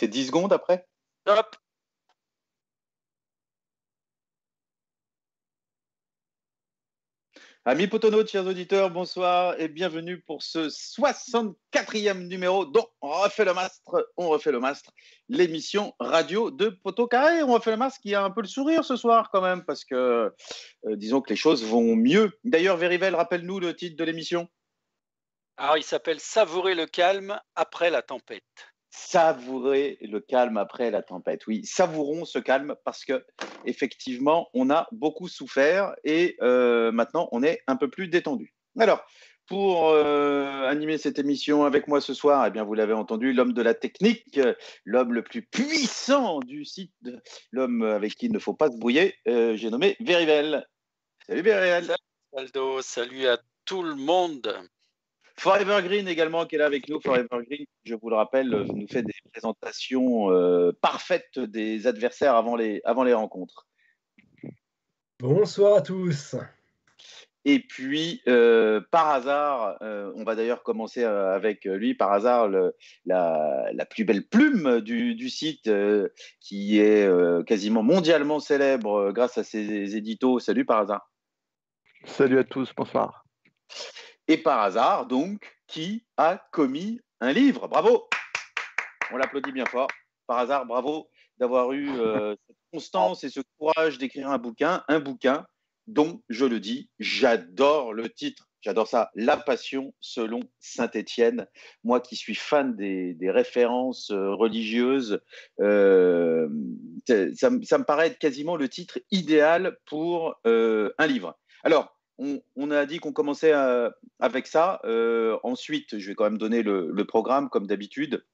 C'est 10 secondes après? Top Amis Potono, chers auditeurs, bonsoir et bienvenue pour ce 64e numéro dont on refait le mastre, on refait le mastre, l'émission radio de Poto Carré. On refait le mastre qui a un peu le sourire ce soir quand même parce que euh, disons que les choses vont mieux. D'ailleurs, Verivel, rappelle-nous le titre de l'émission. Alors, il s'appelle Savourer le calme après la tempête savourer le calme après la tempête. Oui, savourons ce calme parce que effectivement, on a beaucoup souffert et euh, maintenant on est un peu plus détendu. Alors, pour euh, animer cette émission avec moi ce soir, eh bien, vous l'avez entendu, l'homme de la technique, l'homme le plus puissant du site, l'homme avec qui il ne faut pas se brouiller, euh, j'ai nommé Verivel. Salut Verivel. Salut Aldo, salut à tout le monde. Forever Green également qui est là avec nous. Forever Green, je vous le rappelle, nous fait des présentations euh, parfaites des adversaires avant les, avant les rencontres. Bonsoir à tous. Et puis, euh, par hasard, euh, on va d'ailleurs commencer avec lui, par hasard, la, la, plus belle plume du, du site, qui est quasiment mondialement célèbre grâce à ses éditos. Salut par hasard. Salut à tous, bonsoir. Et par hasard, donc, qui a commis un livre? Bravo On l'applaudit bien fort. Par hasard, bravo d'avoir eu euh, cette constance et ce courage d'écrire un bouquin, un bouquin dont, je le dis, j'adore le titre. J'adore ça, La Passion selon Saint-Étienne. Moi qui suis fan des, références euh, religieuses, euh, ça, me paraît être quasiment le titre idéal pour un livre. Alors, on, a dit qu'on commençait euh, avec ça. Euh, ensuite, je vais quand même donner le, programme comme d'habitude.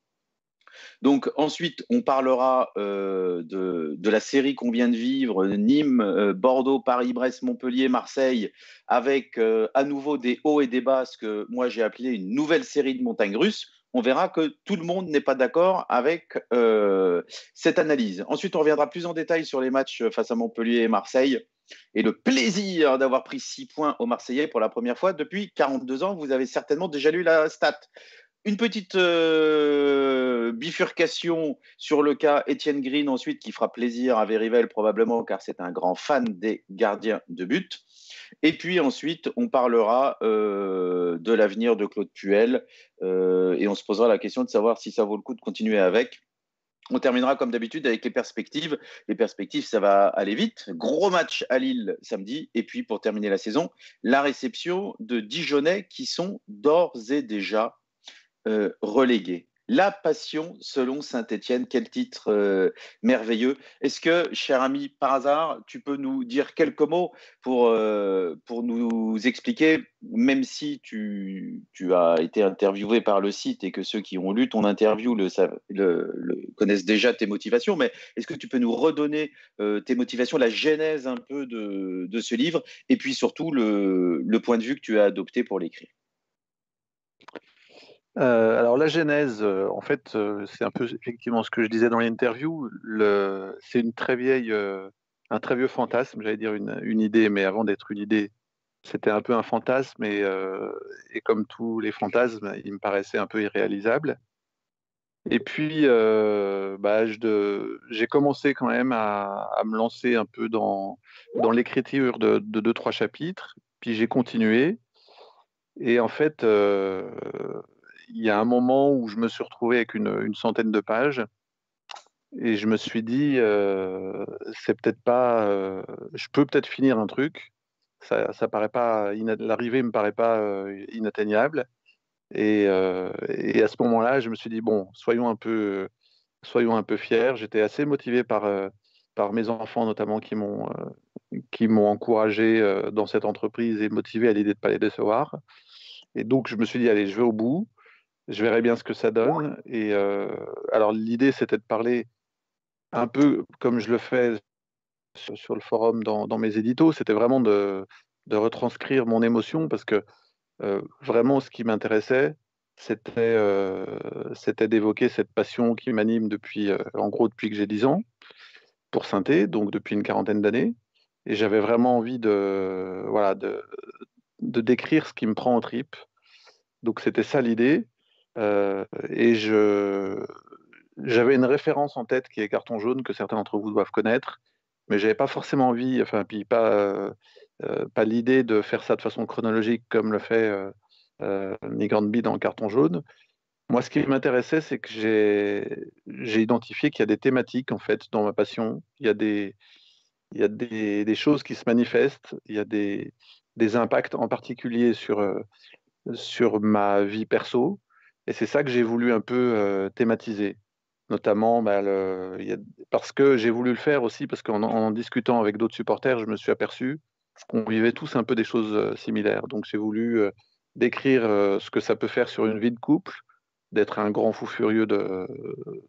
Donc ensuite, on parlera euh, de, la série qu'on vient de vivre, Nîmes, Bordeaux, Paris, Brest, Montpellier, Marseille, avec à nouveau des hauts et des bas, ce que moi j'ai appelé une nouvelle série de montagnes russes. On verra que tout le monde n'est pas d'accord avec cette analyse. Ensuite, on reviendra plus en détail sur les matchs face à Montpellier et Marseille et le plaisir d'avoir pris 6 points au Marseillais pour la première fois depuis 42 ans. Vous avez certainement déjà lu la stat. Une petite euh, bifurcation sur le cas Étienne Green ensuite qui fera plaisir à Verivel probablement car c'est un grand fan des gardiens de but. Et puis ensuite, on parlera euh, de l'avenir de Claude Puel euh, et on se posera la question de savoir si ça vaut le coup de continuer avec. On terminera comme d'habitude avec les perspectives. Les perspectives, ça va aller vite. Gros match à Lille samedi. Et puis, pour terminer la saison, la réception de Dijonais qui sont d'ores et déjà euh, relégués. La passion selon Saint-Étienne, quel titre euh, merveilleux. Est-ce que, cher ami, par hasard, tu peux nous dire quelques mots pour, euh, pour nous expliquer, même si tu, tu, as été interviewé par le site et que ceux qui ont lu ton interview le, le, connaissent déjà tes motivations, mais est-ce que tu peux nous redonner euh, tes motivations, la genèse un peu de, de ce livre, et puis surtout le, le point de vue que tu as adopté pour l'écrire? Euh, alors la genèse, euh, en fait, euh, c'est un peu effectivement ce que je disais dans l'interview. C'est une très vieille, un très vieux fantasme, j'allais dire une, idée, mais avant d'être une idée, c'était un peu un fantasme et, comme tous les fantasmes, il me paraissait un peu irréalisable. Et puis, bah, j'ai commencé quand même à, me lancer un peu dans, l'écriture de, deux, trois chapitres. Puis j'ai continué. Et en fait, il y a un moment où je me suis retrouvé avec une, centaine de pages et je me suis dit, euh, c'est peut-être pas, euh, je peux peut-être finir un truc. Ça, ça paraît pas, l'arrivée me paraît pas euh, inatteignable. Et, à ce moment-là, je me suis dit bon, soyons un peu, soyons un peu fiers. J'étais assez motivé par par mes enfants notamment qui m'ont qui m'ont encouragé dans cette entreprise et motivé à l'idée de pas les décevoir. Et donc je me suis dit allez, je vais au bout je verrai bien ce que ça donne. Et euh, alors l'idée, c'était de parler un peu comme je le fais sur, le forum dans, mes éditos, c'était vraiment de, retranscrire mon émotion parce que euh, vraiment ce qui m'intéressait, c'était euh, c'était d'évoquer cette passion qui m'anime depuis, en gros, depuis que j'ai 10 ans pour synthé, donc depuis une quarantaine d'années. Et j'avais vraiment envie de, voilà, de, de décrire ce qui me prend en trip. Donc c'était ça l'idée. Euh, et je, j'avais une référence en tête qui est Carton jaune que certains d'entre vous doivent connaître, mais j'avais pas forcément envie, enfin puis pas pas l'idée de faire ça de façon chronologique comme le fait Nick Hornby dans le Carton jaune. Moi, ce qui m'intéressait, c'est que j'ai identifié qu'il y a des thématiques en fait dans ma passion. Il y a des il y a des, des choses qui se manifestent. Il y a des, des impacts en particulier sur sur ma vie perso. Et c'est ça que j'ai voulu un peu euh, thématiser, notamment bah, parce que j'ai voulu le faire aussi, parce qu'en en discutant avec d'autres supporters, je me suis aperçu qu'on vivait tous un peu des choses euh, similaires. Donc j'ai voulu euh, décrire ce que ça peut faire sur une vie de couple, d'être un grand fou furieux de,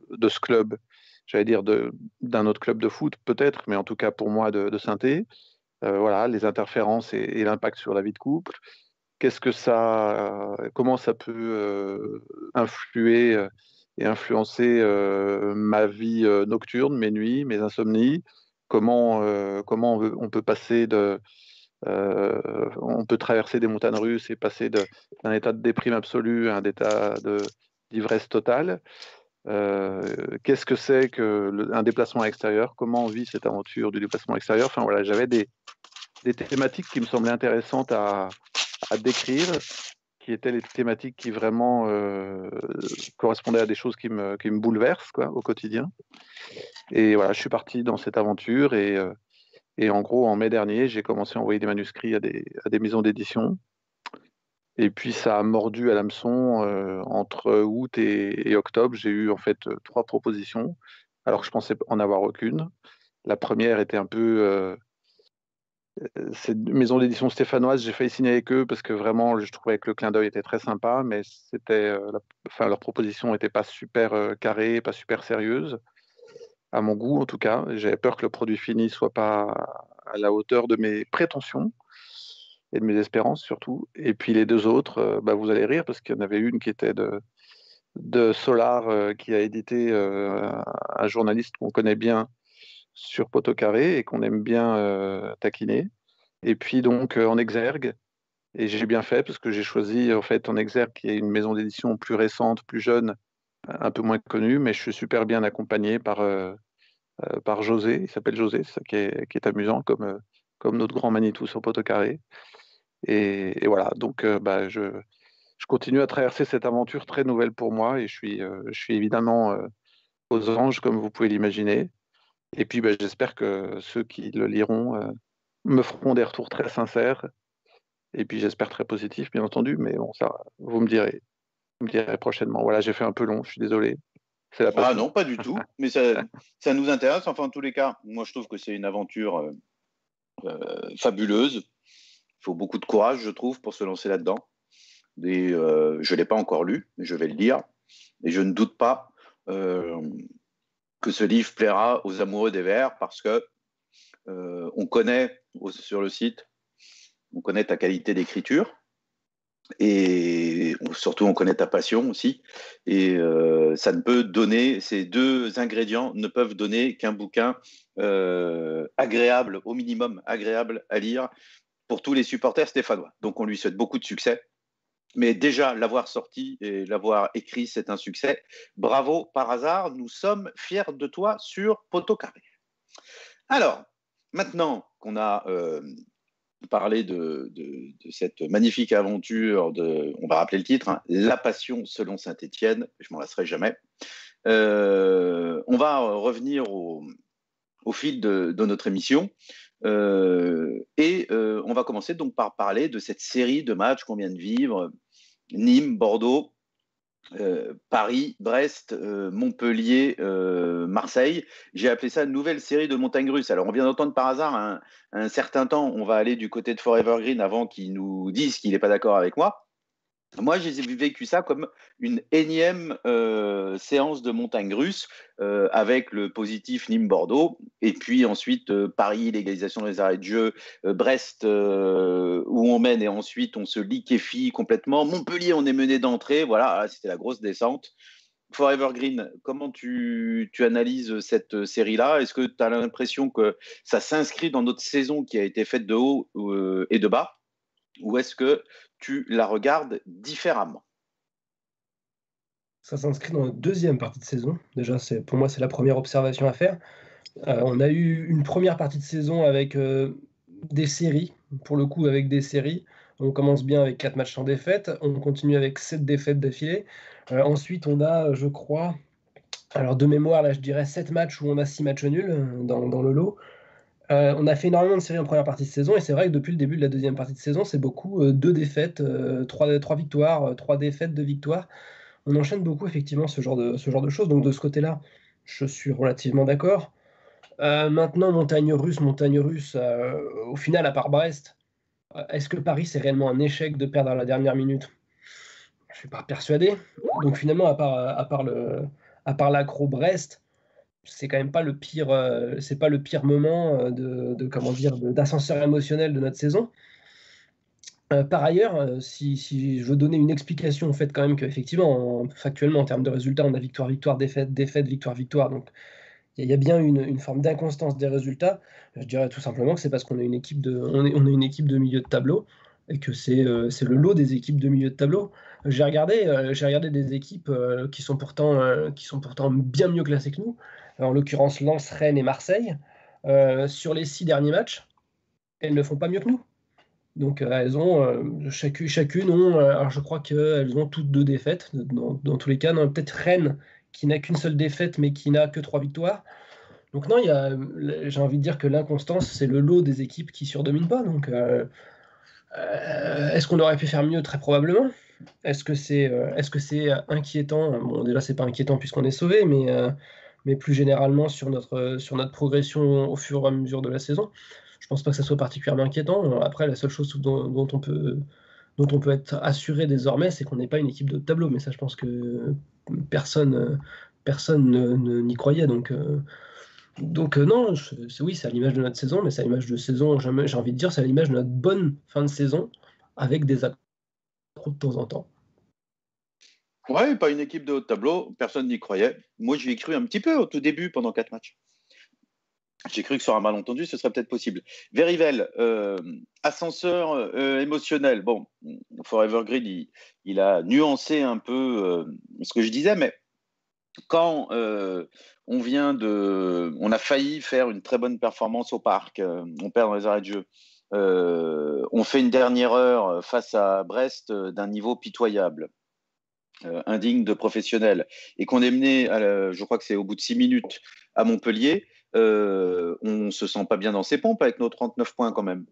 de ce club, j'allais dire d'un autre club de foot peut-être, mais en tout cas pour moi de, de synthé. voilà, les interférences et l'impact sur la vie de couple qu'est-ce que ça, comment ça peut euh, influer euh, et influencer euh, ma vie nocturne, mes nuits, mes insomnies, comment, comment on, peut passer de, on peut traverser des montagnes russes et passer d'un état de déprime absolue à un état d'ivresse totale? Qu'est-ce que c'est qu'un déplacement extérieur Comment on vit cette aventure du déplacement extérieur Enfin voilà, j'avais des thématiques qui me semblaient intéressantes à, à décrire, qui étaient les thématiques qui vraiment euh, correspondaient à des choses qui me, qui me bouleversent quoi, au quotidien. Et voilà, je suis parti dans cette aventure et, euh, et en gros, en mai dernier, j'ai commencé à envoyer des manuscrits à des, à des maisons d'édition. Et puis ça a mordu à l'hameçon euh, entre août et, et octobre. J'ai eu en fait trois propositions, alors que je pensais en avoir aucune. La première était un peu cette maison d'édition stéphanoise, j'ai failli signer avec eux parce que vraiment, je trouvais que le clin d'œil était très sympa, mais c'était, euh, enfin, leur proposition n'était pas super euh, carrée, pas super sérieuse, à mon goût en tout cas. J'avais peur que le produit fini soit pas à la hauteur de mes prétentions et de mes espérances surtout. Et puis les deux autres, euh, bah, vous allez rire parce qu'il y en avait une qui était de, de Solar, qui a édité un journaliste qu'on connaît bien sur Poteau Carré et qu'on aime bien euh, taquiner. Et puis donc euh, en exergue, et j'ai bien fait parce que j'ai choisi en fait en exergue qui est une maison d'édition plus récente, plus jeune, un peu moins connue, mais je suis super bien accompagné par, euh, par José, il s'appelle José, qui est, qui est, amusant comme, comme notre grand Manitou sur Poteau Carré. Et, et voilà, donc bah, je, je, continue à traverser cette aventure très nouvelle pour moi et je suis, je suis évidemment aux anges comme vous pouvez l'imaginer. Et puis, bah, j'espère que ceux qui le liront euh, me feront des retours très sincères. Et puis, j'espère très positifs, bien entendu. Mais bon, ça, vous me direz. Vous me direz prochainement. Voilà, j'ai fait un peu long, je suis désolé. La ah non, pas du tout. Mais ça, ça, nous intéresse. Enfin, en tous les cas, moi, je trouve que c'est une aventure euh, euh, fabuleuse. Il faut beaucoup de courage, je trouve, pour se lancer là-dedans. Et je ne l'ai pas encore lu, mais je vais le lire. Et je ne doute pas que ce livre plaira aux amoureux des vers parce que euh, on connaît sur le site, on connaît ta qualité d'écriture et surtout on connaît ta passion aussi. Et euh, ça ne peut donner, ces deux ingrédients ne peuvent donner qu'un bouquin euh, agréable, au minimum agréable à lire pour tous les supporters stéphanois. Donc on lui souhaite beaucoup de succès. Mais déjà, l'avoir sorti et l'avoir écrit, c'est un succès. Bravo, par hasard, nous sommes fiers de toi sur Poteau Carré. Alors, maintenant qu'on a euh, parlé de, cette magnifique aventure, on va rappeler le titre, hein, La Passion selon Saint-Étienne, je m'en lasserai jamais, euh, on va revenir au, fil de, notre émission. Euh, et on va commencer donc par parler de cette série de matchs qu'on vient de vivre Nîmes, Bordeaux, euh, Paris, Brest, euh, Montpellier, euh, Marseille. J'ai appelé ça une nouvelle série de montagnes russes. Alors, on vient d'entendre par hasard un, un, certain temps, on va aller du côté de Forever Green avant qu'il nous dise qu'il n'est pas d'accord avec moi. Moi, j'ai vécu ça comme une énième euh, séance de montagne russe euh, avec le positif Nîmes-Bordeaux et puis ensuite euh, Paris, légalisation des arrêts de jeu, Brest où on mène et ensuite on se liquéfie complètement. Montpellier, on est mené d'entrée. Voilà, ah, c'était la grosse descente. Forever Green, comment tu, tu analyses cette série-là? Est-ce que tu as l'impression que ça s'inscrit dans notre saison qui a été faite de haut et de bas? Ou est-ce que tu la regardes différemment? Ça s'inscrit dans la deuxième partie de saison. Déjà, pour moi, c'est la première observation à faire. on a eu une première partie de saison avec des séries, pour le coup avec des séries. On commence bien avec 4 matchs sans défaite, on continue avec 7 défaites d'affilée. ensuite, on a, je crois, alors de mémoire, là je dirais 7 matchs où on a 6 matchs nuls dans le lot. Euh, on a fait énormément de séries en première partie de saison et c'est vrai que depuis le début de la deuxième partie de saison, c'est beaucoup euh, deux défaites, euh, trois, victoires, trois défaites, deux victoires. On enchaîne beaucoup effectivement ce genre de, ce genre de choses. Donc de ce côté-là, je suis relativement d'accord. maintenant, montagne russe, montagne russe, au final, à part Brest, est-ce que Paris c'est réellement un échec de perdre à la dernière minute? Je ne suis pas persuadé. Donc finalement, à part, à part, à part l'accro Brest, c'est quand même pas le pire, euh, c'est pas le pire moment euh, de, comment dire d'ascenseur émotionnel de notre saison. Euh, par ailleurs, si, je veux donner une explication au fait quand même qu'effectivement, factuellement en termes de résultats, on a victoire, victoire, défaite, défaite, victoire, victoire. Donc il y, a bien une, forme d'inconstance des résultats. Je dirais tout simplement que c'est parce qu'on est une équipe de, on est, une équipe de milieu de tableau et que c'est le lot des équipes de milieu de tableau. J'ai regardé, regardé des équipes qui sont pourtant qui sont pourtant bien mieux classées que nous en l'occurrence Lens, Rennes et Marseille, euh, sur les six derniers matchs, elles ne font pas mieux que nous. Donc euh, elles ont euh, chacune, chacune ont, alors je crois qu'elles ont toutes deux défaites dans, tous les cas. Peut-être Rennes qui n'a qu'une seule défaite mais qui n'a que trois victoires. Donc non, j'ai envie de dire que l'inconstance c'est le lot des équipes qui surdominent pas. Donc est-ce qu'on aurait pu faire mieux? Très probablement. Est-ce que c'est que c'est inquiétant? Bon déjà c'est pas inquiétant puisqu'on est sauvé, mais mais plus généralement sur notre, sur notre progression au fur et à mesure de la saison. Je pense pas que ça soit particulièrement inquiétant. Après, la seule chose dont, on, peut, dont on peut être assuré désormais, c'est qu'on n'est pas une équipe de tableau. Mais ça, je pense que personne personne n'y croyait. Donc, euh, donc euh, non, oui, c'est à l'image de notre saison, mais c'est à l'image de saison, j'ai envie de dire, c'est à l'image de notre bonne fin de saison, avec des accros de temps en temps. Ouais, pas une équipe de haut tableau, personne n'y croyait. Moi, j'y ai cru un petit peu au tout début pendant quatre matchs. J'ai cru que sur un malentendu, ce serait peut-être possible. Verivel, euh, ascenseur euh, émotionnel. Bon, Forever Grid, il, a nuancé un peu euh, ce que je disais, mais quand on vient de. On a failli faire une très bonne performance au parc, on perd dans les arrêts de jeu. on fait une dernière heure face à Brest d'un niveau pitoyable. Euh, indigne de professionnel et qu'on est mené, je crois que c'est au bout de six minutes, à Montpellier, euh, on ne se sent pas bien dans ses pompes avec nos 39 points quand même.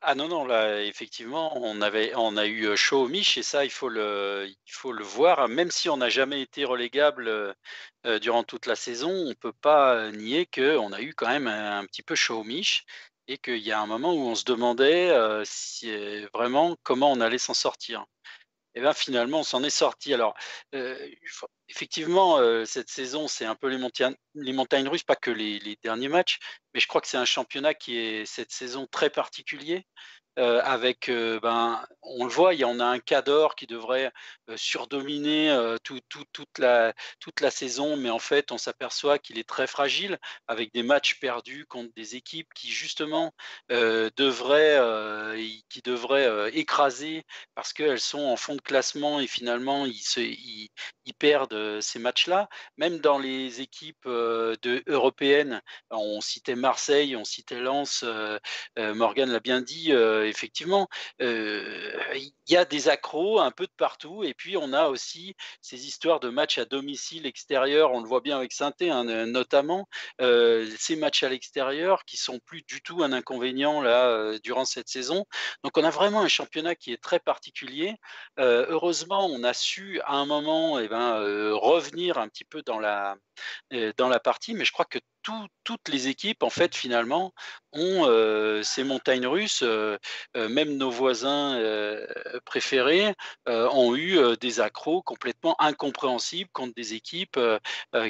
Ah non, non, là, effectivement, on, avait, on a eu euh, chaud au Mich et ça, il faut le, il faut le voir. Même si on n'a jamais été relégable durant toute la saison, on ne peut pas nier qu'on a eu quand même un, petit peu chaud au Mich et qu'il y a un moment où on se demandait vraiment comment on allait s'en sortir et bien finalement, on s'en est sorti. Alors, euh, effectivement, euh, cette saison, c'est un peu les montagnes, russes, pas que les, derniers matchs, mais je crois que c'est un championnat qui est cette saison très particulier. Euh, avec, euh, ben, on le voit, il y en a un Cador qui devrait euh, surdominer toute, la, toute la saison, mais en fait, on s'aperçoit qu'il est très fragile avec des matchs perdus contre des équipes qui, justement, devraient, qui devraient écraser parce qu'elles sont en fond de classement et finalement, ils, se, ils, perdent ces matchs-là. Même dans les équipes de, européennes, on citait Marseille, on citait Lens, Morgan l'a bien dit effectivement, il y a des accros un peu de partout. Et puis, on a aussi ces histoires de matchs à domicile extérieur. On le voit bien avec saint hein, notamment. ces matchs à l'extérieur qui sont plus du tout un inconvénient là durant cette saison. Donc, on a vraiment un championnat qui est très particulier. heureusement, on a su à un moment eh ben, revenir un petit peu dans la, dans la partie, mais je crois que toutes les équipes, en fait, finalement, ont ces montagnes russes. même nos voisins préférés ont eu des accros complètement incompréhensibles contre des équipes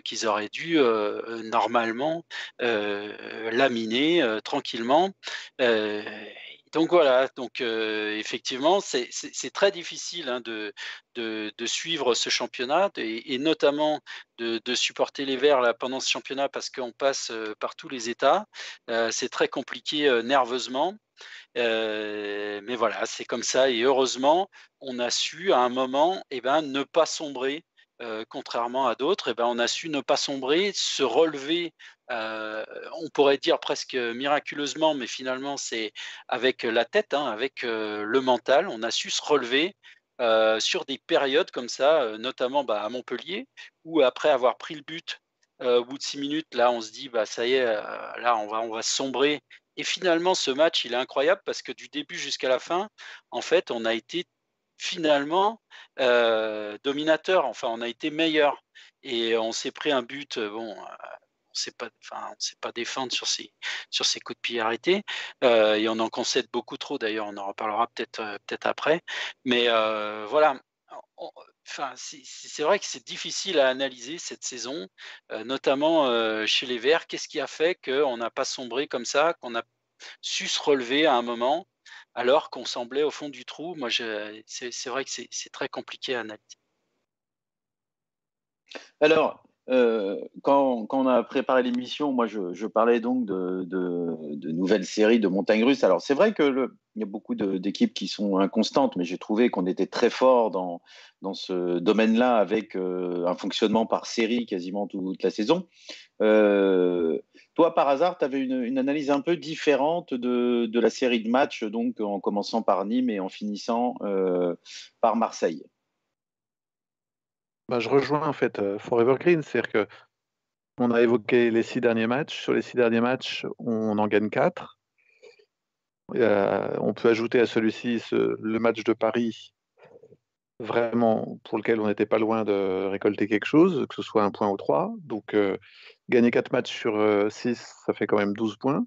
qu'ils auraient dû normalement laminer tranquillement. Donc voilà, donc effectivement, c'est très difficile hein, de, suivre ce championnat et, notamment de, supporter les Verts là, pendant ce championnat parce qu'on passe par tous les États. c'est très compliqué nerveusement. mais voilà, c'est comme ça. Et heureusement, on a su à un moment eh ben, ne pas sombrer contrairement à d'autres, eh ben, on a su ne pas sombrer, se relever, on pourrait dire presque miraculeusement, mais finalement c'est avec la tête, hein, avec le mental, on a su se relever sur des périodes comme ça, notamment bah, à Montpellier, où après avoir pris le but, au bout de six minutes, là on se dit, bah, ça y est, là on va, on va sombrer. Et finalement, ce match, il est incroyable parce que du début jusqu'à la fin, en fait, on a été finalement euh, dominateur. Enfin, on a été meilleur et on s'est pris un but. Euh, bon, euh, on sait pas, enfin, on sait pas défendre sur ces sur ces coups de pied arrêtés et on en concède beaucoup trop. D'ailleurs, on en reparlera peut-être peut-être après. Mais voilà. Enfin, c'est vrai que c'est difficile à analyser cette saison, notamment chez les Verts. Qu'est-ce qui a fait qu'on n'a pas sombré comme ça, qu'on a su se relever à un moment alors qu'on semblait au fond du trou? Moi, c'est vrai que c'est très compliqué à analyser. Alors, euh, quand, on a préparé l'émission, moi, je, parlais donc de, nouvelles séries de montagnes russes. Alors, c'est vrai qu'il y a beaucoup d'équipes qui sont inconstantes, mais j'ai trouvé qu'on était très fort dans, ce domaine-là avec euh, un fonctionnement par série quasiment toute la saison. Euh, toi, par hasard, tu avais une, analyse un peu différente de, la série de matchs, donc en commençant par Nîmes et en finissant par Marseille? Bah, je rejoins en fait euh, Forever Green, c'est-à-dire que on a évoqué les six derniers matchs. Sur les six derniers matchs, on en gagne quatre. on peut ajouter à celui-ci le match de Paris, vraiment pour lequel on n'était pas loin de récolter quelque chose, que ce soit un point ou trois. Donc euh, Gagner 4 matchs sur 6, euh, ça fait quand même 12 points.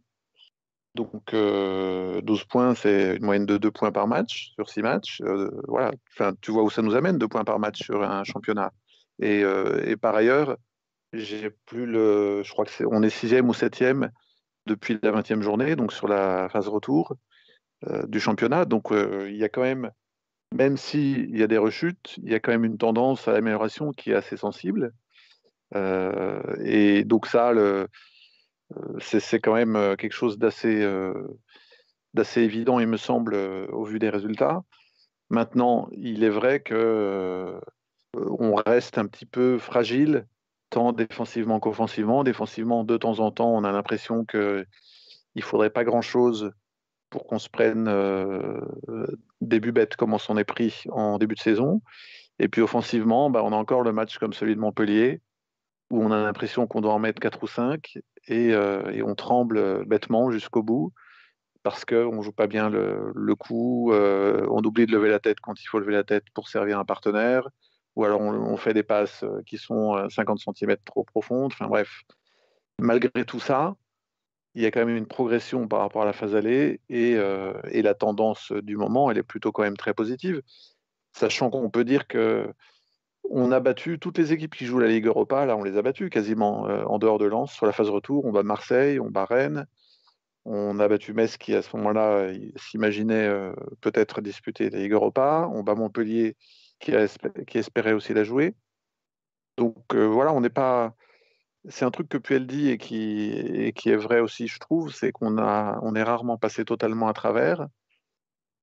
Donc 12 euh, points, c'est une moyenne de 2 points par match sur 6 matchs. Euh, voilà, enfin, tu vois où ça nous amène, 2 points par match sur un championnat. Et, par ailleurs, j'ai plus le. Je crois que c'est, on est 6 ou 7 depuis la 20e journée, donc sur la phase retour du championnat. Donc il y a quand même, même s'il y a des rechutes, il y a quand même une tendance à l'amélioration qui est assez sensible. Euh, et donc ça, le, euh, c'est quand même euh, quelque chose d'assez d'assez évident, il me semble, au vu des résultats. Maintenant, il est vrai que on reste un petit peu fragile, tant défensivement qu'offensivement. Défensivement, de temps en temps, on a l'impression qu'il ne faudrait pas grand-chose pour qu'on se prenne des bubettes comme on s'en est pris en début de saison. Et puis offensivement, bah, on a encore le match comme celui de Montpellier, où on a l'impression qu'on doit en mettre 4 ou 5 euh, et, on tremble bêtement jusqu'au bout parce qu'on ne joue pas bien le, coup, euh, on oublie de lever la tête quand il faut lever la tête pour servir un partenaire, ou alors on, fait des passes euh, qui sont 50 cm trop profondes. Enfin bref, malgré tout ça, il y a quand même une progression par rapport à la phase allée et, et la tendance du moment, elle est plutôt quand même très positive, sachant qu'on peut dire que on a battu toutes les équipes qui jouent la Ligue Europa, là on les a battues quasiment euh, en dehors de Lens sur la phase retour. On bat Marseille, on bat Rennes, on a battu Metz qui à ce moment-là s'imaginait euh, peut-être disputer la Ligue Europa, on bat Montpellier qui, espérait aussi la jouer. Donc euh, voilà, on n'est pas. C'est un truc que Puel dit et qui, et qui est vrai aussi, je trouve, c'est qu'on a, on est rarement passé totalement à travers.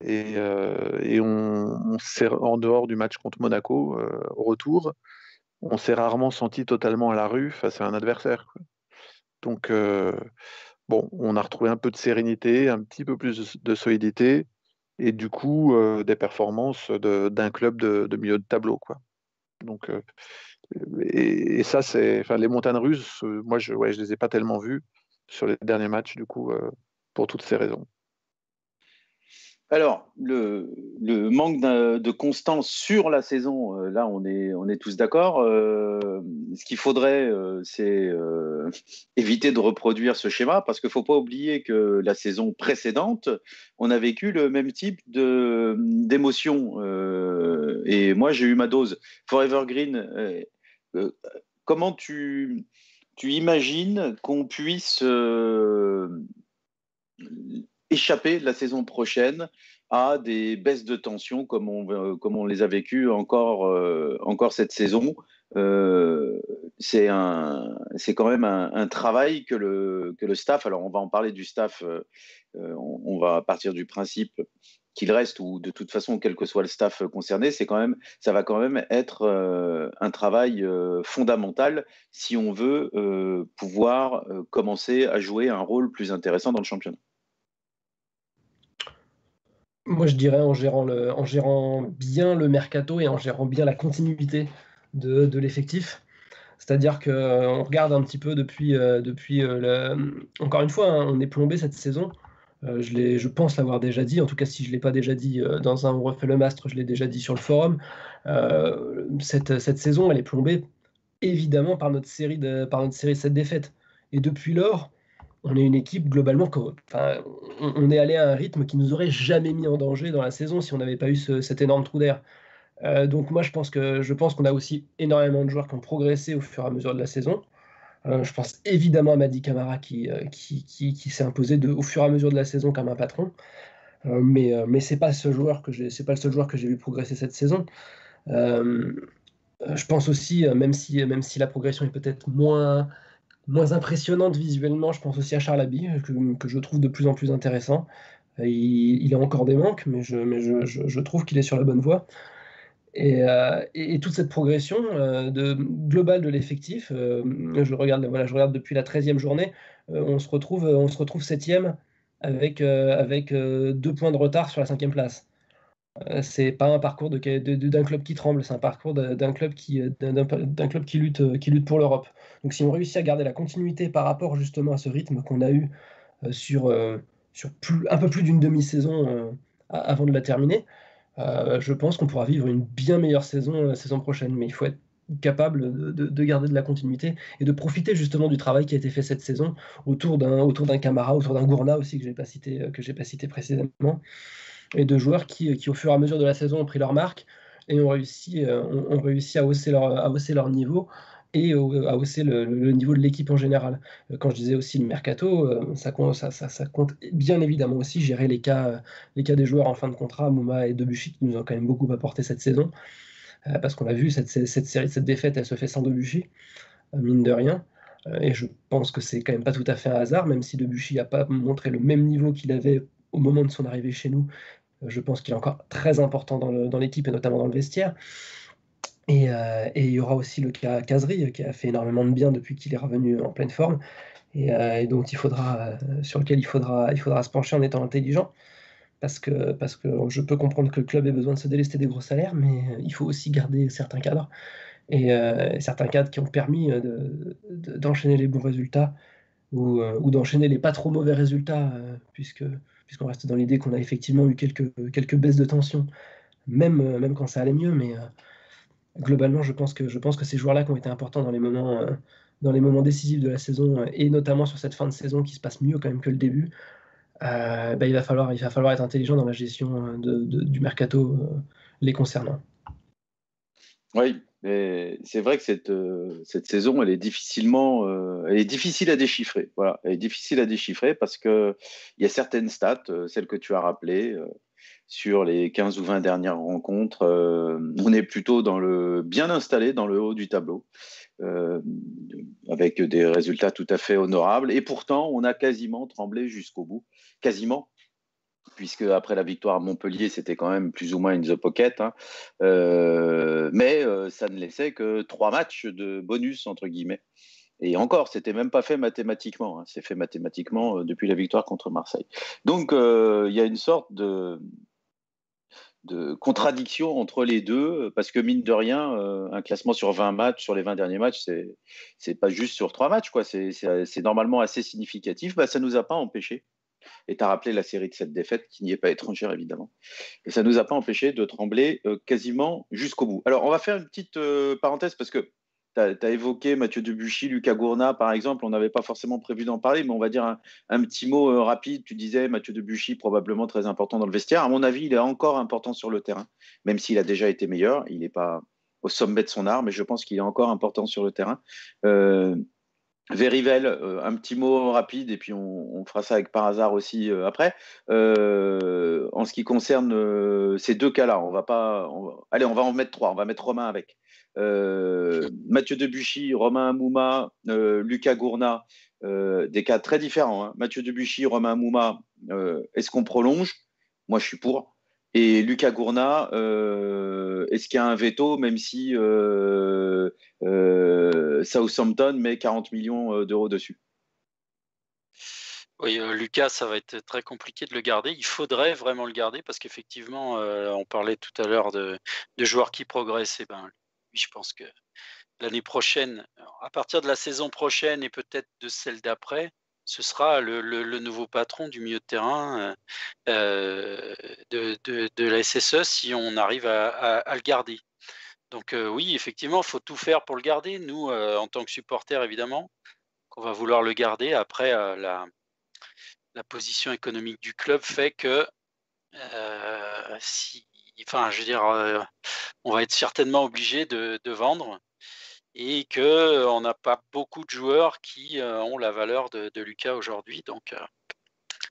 Et, euh, on, s'est, en dehors du match contre Monaco, euh, au retour, on s'est rarement senti totalement à la rue face à un adversaire. Donc, euh, bon, on a retrouvé un peu de sérénité, un petit peu plus de solidité, et du coup, des performances d'un club de, milieu de tableau. Quoi. Donc, et, ça, c'est, enfin, les montagnes russes, moi, je, je les ai pas tellement vues sur les derniers matchs, du coup, pour toutes ces raisons. Alors, le, manque de constance sur la saison, euh, là, on est, tous d'accord. Euh, ce qu'il faudrait, euh, c'est éviter de reproduire ce schéma, parce qu'il ne faut pas oublier que la saison précédente, on a vécu le même type d'émotion. et moi, j'ai eu ma dose. Forever Green, comment tu imagines qu'on puisse échapper la saison prochaine à des baisses de tension comme on, comme on les a vécues encore, encore cette saison. c'est quand même un, travail que le, que le staff, alors on va en parler du staff, on, va partir du principe qu'il reste ou de toute façon quel que soit le staff concerné, c'est quand même, ça va quand même être euh, un travail euh, fondamental si on veut euh, pouvoir commencer à jouer un rôle plus intéressant dans le championnat. Moi, je dirais en gérant, le, en gérant bien le mercato et en gérant bien la continuité de, l'effectif. C'est-à-dire qu'on regarde un petit peu depuis, depuis encore une fois, hein, on est plombé cette saison euh, je, je, pense l'avoir déjà dit, en tout cas si je ne l'ai pas déjà dit euh, dans un On refait le mastre, je l'ai déjà dit sur le forum. Euh, cette, cette, saison, elle est plombée évidemment par notre série de, par notre série de 7 défaites. Et depuis lors, on est une équipe globalement, enfin, on, est allé à un rythme qui nous aurait jamais mis en danger dans la saison si on n'avait pas eu cet énorme trou d'air. donc moi, je pense que je pense qu'on a aussi énormément de joueurs qui ont progressé au fur et à mesure de la saison. Euh, je pense évidemment à Madi Camara euh, qui, qui, qui, s'est imposé au fur et à mesure de la saison comme un patron. Euh, mais mais c'est pas ce joueur que pas le seul joueur que j'ai vu progresser cette saison. je pense aussi, même si, même si la progression est peut-être moins, moins impressionnante visuellement, je pense aussi à Charles Abbey, que, que je trouve de plus en plus intéressant. Il, il a encore des manques, mais je, mais je, je, trouve qu'il est sur la bonne voie. Euh, et, toute cette progression euh, globale de l'effectif, euh, je, regarde, voilà, je regarde depuis la 13e journée, on, se retrouve, on se retrouve 7e avec, avec deux points de retard sur la 5e place. C'est pas un parcours d'un club qui tremble, c'est un parcours d'un club, qui, d'un club qui, lutte, qui lutte pour l'Europe. Donc si on réussit à garder la continuité par rapport justement à ce rythme qu'on a eu sur, sur un peu plus d'une demi-saison avant de la terminer, euh, je pense qu'on pourra vivre une bien meilleure saison la saison prochaine. Mais il faut être capable de, garder de la continuité et de profiter justement du travail qui a été fait cette saison autour d'un autour d'un Camara, autour d'un Gourna aussi que pas cité que j'ai pas cité précédemment et de joueurs qui, qui, au fur et à mesure de la saison ont pris leur marque et ont réussi euh, réussi à hausser leur à hausser leur niveau et à hausser le, niveau de l'équipe en général. Euh, quand je disais aussi le mercato, euh, ça, ça, ça, compte bien évidemment aussi gérer les cas, les cas des joueurs en fin de contrat, Mouma et Debuchy, qui nous ont quand même beaucoup apporté cette saison. Euh, parce qu'on a vu, cette, cette, série, cette défaite, elle se fait sans Debuchy, mine de rien. Et je pense que c'est quand même pas tout à fait un hasard, même si Debuchy n'a pas montré le même niveau qu'il avait au moment de son arrivée chez nous. Je pense qu'il est encore très important dans l'équipe et notamment dans le vestiaire. Euh, et, il y aura aussi le cas Kazri euh, qui a fait énormément de bien depuis qu'il est revenu en pleine forme. Et, euh, donc il faudra, sur lequel il faudra, il faudra se pencher en étant intelligent. Parce que, parce que je peux comprendre que le club ait besoin de se délester des gros salaires, mais il faut aussi garder certains cadres. Et certains cadres qui ont permis d'enchaîner les bons résultats ou, ou d'enchaîner les pas trop mauvais résultats puisque puisqu'on reste dans l'idée qu'on a effectivement eu quelques, baisses de tension, même, même quand ça allait mieux, mais globalement, je pense que, ces joueurs-là qui ont été importants dans les moments, euh, décisifs de la saison, euh, et notamment sur cette fin de saison qui se passe mieux quand même que le début, euh, bah, il, va falloir, il va falloir être intelligent dans la gestion du mercato les concernant. Oui, c'est vrai que cette, cette saison, elle est difficilement, elle est difficile à déchiffrer. Voilà, elle est difficile à déchiffrer parce que il y a certaines stats, celles que tu as rappelées, sur les 15 ou 20 dernières rencontres, euh, on est plutôt dans le bien installé dans le haut du tableau, euh, avec des résultats tout à fait honorables. Et pourtant, on a quasiment tremblé jusqu'au bout, quasiment, puisque après la victoire à Montpellier, c'était quand même plus ou moins une the pocket. Hein. Euh, mais ça ne laissait que trois matchs de bonus entre guillemets. Et encore, c'était même pas fait mathématiquement. Hein. C'est fait mathématiquement depuis la victoire contre Marseille. Donc, il y a une sorte de, contradiction entre les deux, parce que mine de rien, euh, un classement sur 20 matchs, sur les 20 derniers matchs, c'est, c'est pas juste sur 3 matchs, quoi. C'est, c'est, normalement assez significatif. Bah, ça nous a pas empêché. Et tu as rappelé la série de cette défaite, qui n'y est pas étrangère, évidemment. Et ça nous a pas empêché de trembler euh, quasiment jusqu'au bout. Alors, on va faire une petite euh, parenthèse, parce que tu as, évoqué Mathieu Debuchy, Lucas Gourna, par exemple. On n'avait pas forcément prévu d'en parler, mais on va dire un, petit mot euh, rapide. Tu disais Mathieu Debuchy, probablement très important dans le vestiaire. À mon avis, il est encore important sur le terrain, même s'il a déjà été meilleur. Il n'est pas au sommet de son art, mais je pense qu'il est encore important sur le terrain. Verivel, euh, un petit mot rapide et puis on, fera ça avec par hasard aussi euh, après. Euh, en ce qui concerne ces deux cas-là, on va pas. allez, on va en mettre trois. On va mettre Romain avec. Mathieu Debuchy, Romain Mouma, Lucas Gourna, des cas très différents. Hein. Mathieu Debuchy, Romain Mouma, est-ce qu'on prolonge? Moi, je suis pour. Et Lucas Gourna, euh, est-ce qu'il y a un veto, même si euh, euh, Southampton met 40 millions d'euros dessus? Oui, Lucas, ça va être très compliqué de le garder. Il faudrait vraiment le garder parce qu'effectivement, on parlait tout à l'heure de, joueurs qui progressent. Et ben, lui, je pense que l'année prochaine, à partir de la saison prochaine et peut-être de celle d'après, ce sera le, nouveau patron du milieu de terrain euh, de, la SSE si on arrive à, le garder. Donc euh, oui, effectivement, il faut tout faire pour le garder. Nous, euh, en tant que supporters, évidemment, on va vouloir le garder. Après, la, position économique du club fait que enfin, je veux dire, on va être certainement obligé de vendre et qu'on n'a pas beaucoup de joueurs qui ont la valeur de, de Lucas aujourd'hui. Donc,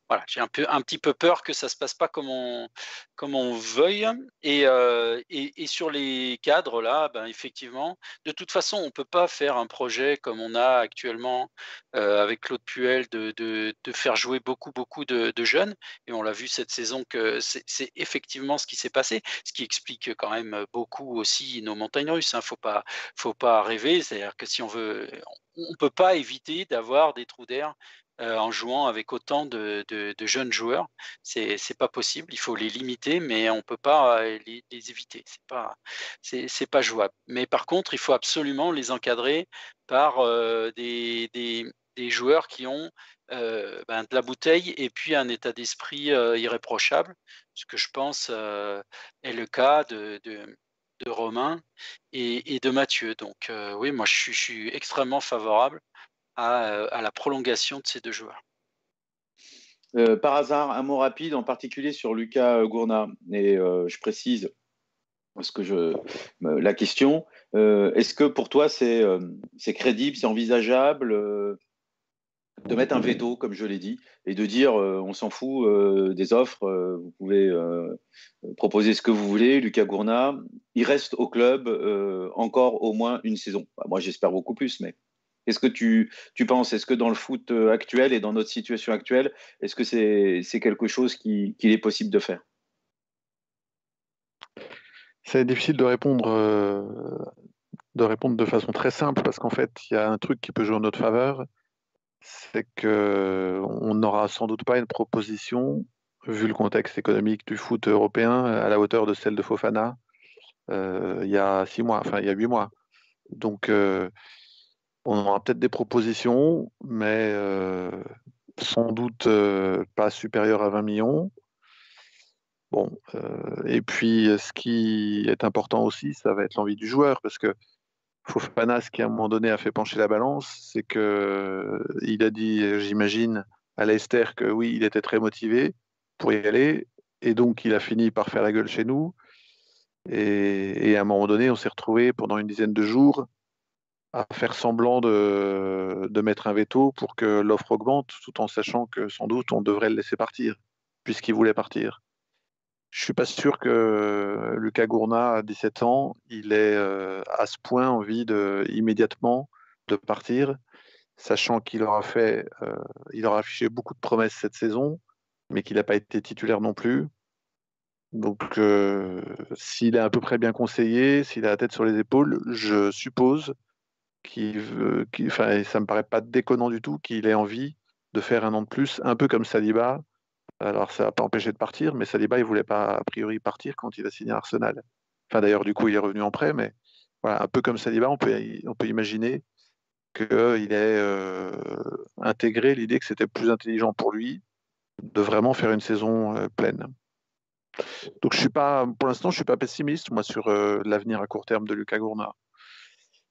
voilà, j'ai un, peu, un petit peu peur que ça ne se passe pas comme on, comme on veuille. Euh, et, et, sur les cadres, là, ben, effectivement, de toute façon, on ne peut pas faire un projet comme on a actuellement euh, avec Claude Puel de, de, faire jouer beaucoup, beaucoup de, jeunes. Et on l'a vu cette saison que c'est effectivement ce qui s'est passé, ce qui explique quand même beaucoup aussi nos montagnes russes. Il hein. ne faut pas, faut pas rêver. C'est-à-dire que si on veut, on ne peut pas éviter d'avoir des trous d'air euh, en jouant avec autant de, jeunes joueurs. C'est n'est pas possible. Il faut les limiter, mais on ne peut pas euh, les, éviter. C'est pas c'est pas jouable. Mais par contre, il faut absolument les encadrer par euh, des, joueurs qui ont ben, de la bouteille et puis un état d'esprit irréprochable, ce que je pense est le cas de, Romain et, de Mathieu. Donc oui, moi je suis extrêmement favorable euh, à, la prolongation de ces deux joueurs. Euh, par hasard, un mot rapide, en particulier sur Lucas Gourna. Et euh, je précise parce que je, la question, est-ce que pour toi c'est crédible, c'est envisageable de mettre un veto, comme je l'ai dit, et de dire on s'en fout des offres, vous pouvez proposer ce que vous voulez, Lucas Gourna, il reste au club encore au moins une saison. Bah, moi j'espère beaucoup plus, mais Qu'est-ce que tu, penses Est-ce que dans le foot euh, actuel et dans notre situation actuelle, est-ce que c'est quelque chose qu'il est possible de faire? C'est difficile de répondre, euh, de répondre de façon très simple parce qu'en fait, il y a un truc qui peut jouer en notre faveur, c'est qu'on n'aura sans doute pas une proposition, vu le contexte économique du foot européen, à la hauteur de celle de Fofana euh, il y a six mois, enfin il y a huit mois. Donc on aura peut-être des propositions, mais euh, sans doute euh, pas supérieures à 20 millions. Bon, euh, et puis ce qui est important aussi, ça va être l'envie du joueur, parce que Fofana, ce qui à un moment donné a fait pencher la balance, c'est que il a dit, j'imagine, à Leicester que oui, il était très motivé pour y aller, et donc il a fini par faire la gueule chez nous. Et, et à un moment donné, on s'est retrouvé pendant une dizaine de jours à faire semblant de, de, mettre un veto pour que l'offre augmente, tout en sachant que sans doute on devrait le laisser partir, puisqu'il voulait partir. Je suis pas sûr que Lucas Gourna, à 17 ans, il ait euh, à ce point envie de, immédiatement de partir, sachant qu'il aura fait, euh, il aura affiché beaucoup de promesses cette saison, mais qu'il n'a pas été titulaire non plus. Donc, euh, s'il est à peu près bien conseillé, s'il a la tête sur les épaules, je suppose qui veut, qui, enfin, ça me paraît pas déconnant du tout qu'il ait envie de faire un an de plus, un peu comme Saliba. Alors ça n'a pas empêché de partir, mais Saliba il voulait pas a priori partir quand il a signé Arsenal. Enfin d'ailleurs du coup il est revenu en prêt, mais voilà un peu comme Saliba, on peut on peut imaginer qu'il ait euh, intégré l'idée que c'était plus intelligent pour lui de vraiment faire une saison euh, pleine. Donc je suis pas, pour l'instant, je suis pas pessimiste moi sur euh, l'avenir à court terme de Lucas Gourna.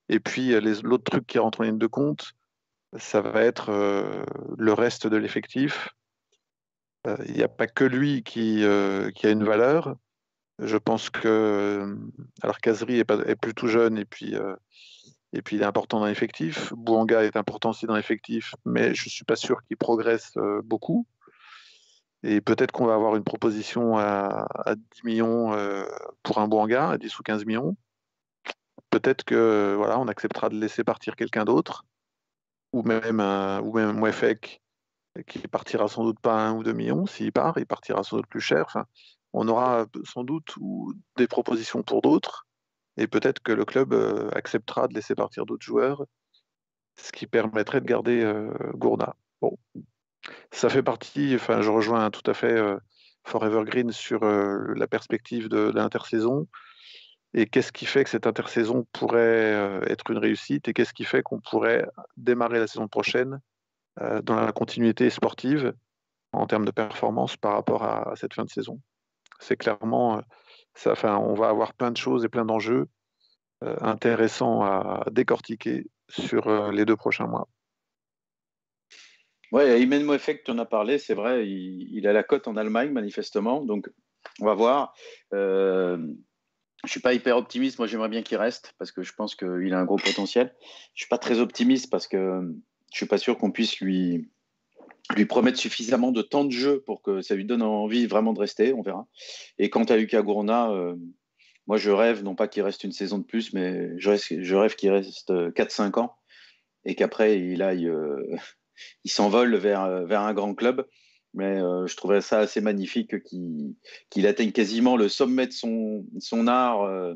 Et puis, l'autre truc qui rentre en ligne de compte, ça va être le reste de l'effectif. Il n'y a pas que lui qui, a une valeur. Je pense que, alors Kazri est, pas, est plus tout jeune et puis, Et puis il est important dans l'effectif. Bouanga est important aussi dans l'effectif, mais je ne suis pas sûr qu'il progresse euh, beaucoup. Et peut-être qu'on va avoir une proposition à, 10 millions euh, pour un Bouanga, à 10 ou 15 millions. Peut-être que on acceptera de laisser partir quelqu'un d'autre, ou même un, ou même qui partira sans doute pas un ou deux millions. S'il part, il partira sans doute plus cher. On aura sans doute des propositions pour d'autres, et peut-être que le club euh, acceptera de laisser partir d'autres joueurs, ce qui permettrait de garder euh, Gourna. Ça fait partie, je rejoins tout à fait euh, Forever Green sur euh, la perspective de, l'intersaison. Et qu'est-ce qui fait que cette intersaison pourrait euh, être une réussite et qu'est-ce qui fait qu'on pourrait démarrer la saison prochaine dans la continuité sportive en termes de performance par rapport à, cette fin de saison? C'est clairement, ça, enfin, on va avoir plein de choses et plein d'enjeux intéressants à décortiquer sur les deux prochains mois. Ouais, Imen Effect, tu en as parlé, c'est vrai, il, a la cote en Allemagne, manifestement. Donc, on va voir. Euh, je ne suis pas hyper optimiste. Moi, j'aimerais bien qu'il reste parce que je pense qu'il a un gros potentiel. Je ne suis pas très optimiste parce que je ne suis pas sûr qu'on puisse lui, lui promettre suffisamment de temps de jeu pour que ça lui donne envie vraiment de rester. On verra. Et quant à Lucas Gourna, euh, moi, je rêve, non pas qu'il reste une saison de plus, mais je, rêve qu'il reste 4-5 ans et qu'après, il aille. Euh, il s'envole vers, euh, vers un grand club. Mais euh, je trouverais ça assez magnifique qu'il atteigne quasiment le sommet de son, art euh,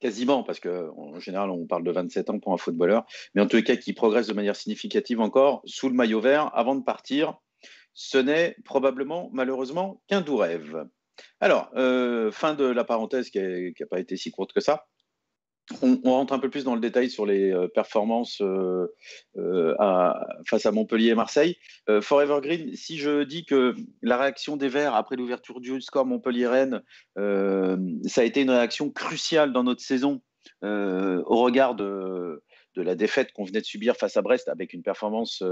quasiment, parce qu'en général, on parle de 27 ans pour un footballeur, mais en les cas, qu'il progresse de manière significative encore sous le maillot vert avant de partir. Ce n'est probablement, malheureusement, qu'un doux rêve. Alors, fin de la parenthèse qui n'a pas été si courte que ça on, rentre un peu plus dans le détail sur les euh, performances euh, euh, face à Montpellier et Marseille. Forever Green, si je dis que la réaction des Verts après l'ouverture du score Montpellier-Rennes, ça a été une réaction cruciale dans notre saison au regard de, de la défaite qu'on venait de subir face à Brest avec une performance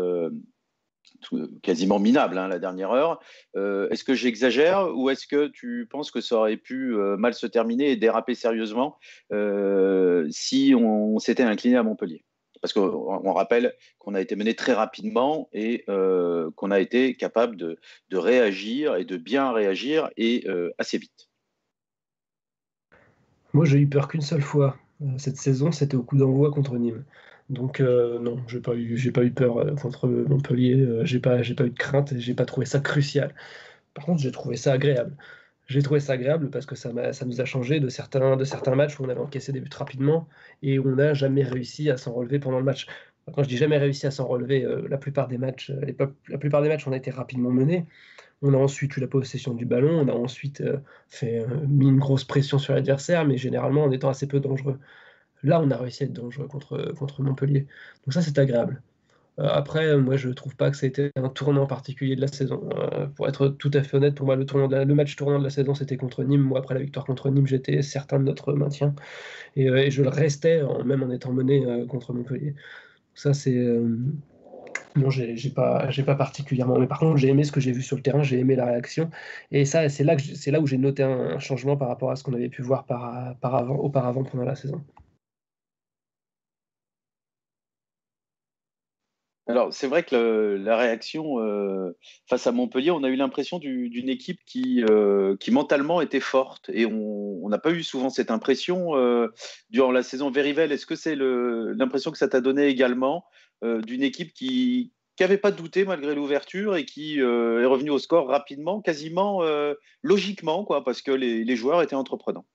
quasiment minable hein, la dernière heure. Euh, est-ce que j'exagère ou est-ce que tu penses que ça aurait pu euh, mal se terminer et déraper sérieusement euh, si on, s'était incliné à Montpellier? Parce qu'on rappelle qu'on a été mené très rapidement et qu'on a été capable de, de, réagir et de bien réagir et assez vite. Moi, j'ai eu peur qu'une seule fois cette saison, c'était au coup d'envoi contre Nîmes. Donc euh, non, j'ai pas eu, j'ai pas eu peur euh, contre Montpellier. Euh, j'ai pas, j'ai pas eu de crainte et j'ai pas trouvé ça crucial. Par contre, j'ai trouvé ça agréable. J'ai trouvé ça agréable parce que ça, ça nous a changé de certains, de certains matchs où on avait encaissé des buts rapidement et où on n'a jamais réussi à s'en relever pendant le match. Quand je dis jamais réussi à s'en relever, la plupart des matchs, la plupart des matchs, on a été rapidement menés. On a ensuite eu la possession du ballon, on a ensuite fait, mis une grosse pression sur l'adversaire, mais généralement en étant assez peu dangereux. Là, on a réussi à être dangereux contre, contre Montpellier. Donc ça, c'est agréable. Euh, après, moi, je ne trouve pas que ça a été un tournant particulier de la saison. Euh, pour être tout à fait honnête, pour moi, le, match tournant de la saison, c'était contre Nîmes. Moi, après la victoire contre Nîmes, j'étais certain de notre maintien. Et, euh, je le restais, même en étant mené contre Montpellier. Ça, c'est... Non, j'ai pas, pas particulièrement. Mais par contre, j'ai aimé ce que j'ai vu sur le terrain, j'ai aimé la réaction. Et ça, c'est là, que là où j'ai noté un, changement par rapport à ce qu'on avait pu voir par, par avant, auparavant pendant la saison. Alors, c'est vrai que la réaction euh, face à Montpellier, on a eu l'impression d'une équipe qui, euh, qui mentalement était forte. Et on n'a pas eu souvent cette impression euh, durant la saison. Verivel, est-ce que c'est l'impression que ça t'a donné également d'une équipe qui n'avait pas douté malgré l'ouverture et qui est revenue au score rapidement, quasiment logiquement, quoi, parce que les, joueurs étaient entreprenants?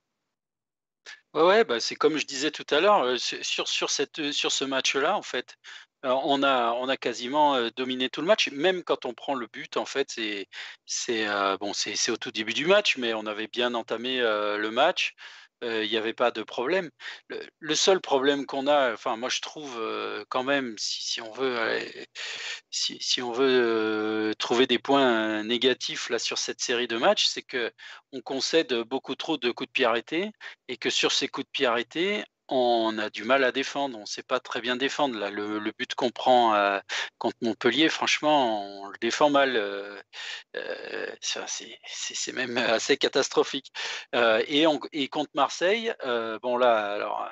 Ouais, ouais bah c'est comme je disais tout à l'heure, sur ce match-là, en fait, on a, on a quasiment dominé tout le match. Même quand on prend le but, en fait, c'est, c'est bon, c'est, au tout début du match, mais on avait bien entamé le match. Il n'y avait pas de problème. Le, seul problème qu'on a, enfin, moi je trouve quand même, si, on veut, si, on veut trouver des points négatifs là sur cette série de matchs, c'est que on concède beaucoup trop de coups de pied arrêtés et que sur ces coups de pied arrêtés, on a du mal à défendre, on ne sait pas très bien défendre. Là, le, but qu'on prend euh, contre Montpellier, franchement, on le défend mal. Euh, euh, c'est même assez catastrophique. et, contre Marseille, bon là, alors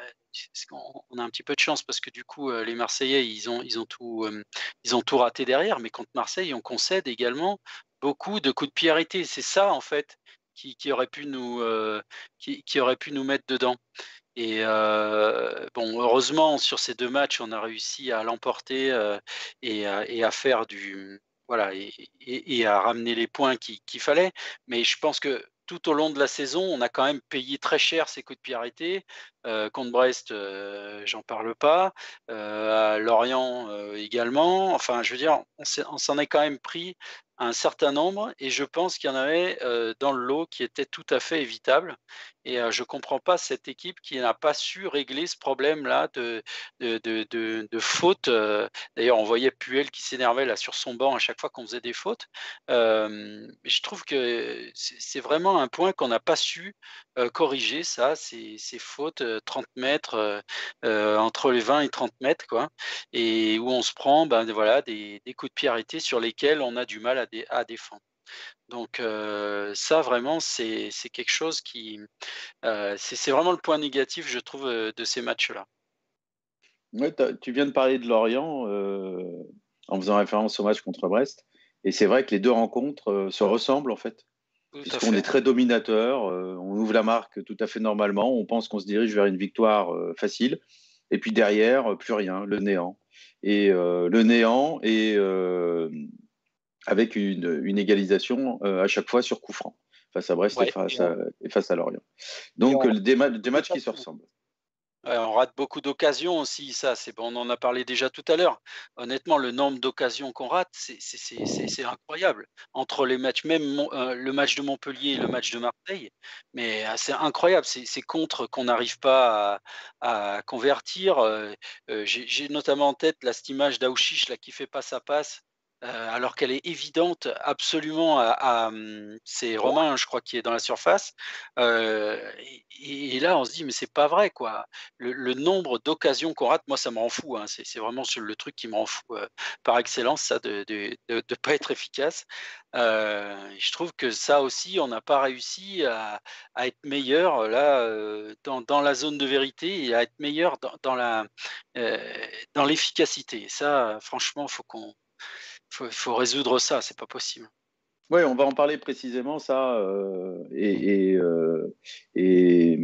on a un petit peu de chance parce que du coup, les Marseillais, ils ont, ils ont, tout, ils ont tout raté derrière, mais contre Marseille, on concède également beaucoup de coups de pied arrêtés. C'est ça, en fait, qui, aurait pu nous, qui, aurait pu nous mettre dedans. Et bon, heureusement, sur ces deux matchs, on a réussi à l'emporter et, et, à faire du. Voilà, et, et à ramener les points qu'il fallait. Mais je pense que tout au long de la saison, on a quand même payé très cher ces coups de pied arrêtés. Euh, contre Brest, euh, j'en parle pas. Euh, à Lorient également. Enfin, je veux dire, on s'en est quand même pris un certain nombre et je pense qu'il y en avait dans le lot qui étaient tout à fait évitables. Et je ne comprends pas cette équipe qui n'a pas su régler ce problème-là de, de, faute. D'ailleurs, on voyait Puel qui s'énervait là sur son banc à chaque fois qu'on faisait des fautes. je trouve que c'est vraiment un point qu'on n'a pas su corriger, ça, ces fautes 30 mètres, entre les 20 et 30 mètres, quoi, et où on se prend ben, voilà, des, des coups de pied arrêtés sur lesquels on a du mal à à défendre. Donc ça, vraiment, c'est quelque chose qui... c'est vraiment le point négatif, je trouve, de ces matchs-là. Ouais, tu viens de parler de Lorient en faisant référence au match contre Brest. Et c'est vrai que les deux rencontres se ressemblent, en fait. Puisqu'on est très dominateur, on ouvre la marque tout à fait normalement, on pense qu'on se dirige vers une victoire facile. Et puis derrière, plus rien, le néant. Et le néant est avec une, égalisation euh, à chaque fois sur coup franc, face à Brest et, face à, face à, Lorient. Donc, des, matchs qui se ressemblent. On rate beaucoup d'occasions aussi, ça, c'est on en a parlé déjà tout à l'heure. Honnêtement, le nombre d'occasions qu'on rate, c'est incroyable. Entre les matchs, même euh, le match de Montpellier et le match de Marseille, mais euh, c'est incroyable, c'est contre qu'on n'arrive pas à, convertir. J'ai notamment en tête là, cette image d'Aouchiche qui fait passe à passe euh, alors qu'elle est évidente absolument à, hum, c'est Romain, je crois, qui est dans la surface. Euh, et, là, on se dit, mais c'est pas vrai, quoi. Le, nombre d'occasions qu'on rate, moi, ça me rend fou. Hein. C'est, vraiment le truc qui me rend fou euh, par excellence, ça, de ne pas être efficace. je trouve que ça aussi, on n'a pas réussi à, être meilleur là dans, la zone de vérité et à être meilleur dans, dans la dans l'efficacité. Ça, franchement, faut qu'on faut, faut résoudre ça, c'est pas possible. Oui, on va en parler précisément, ça, euh, et, euh, et,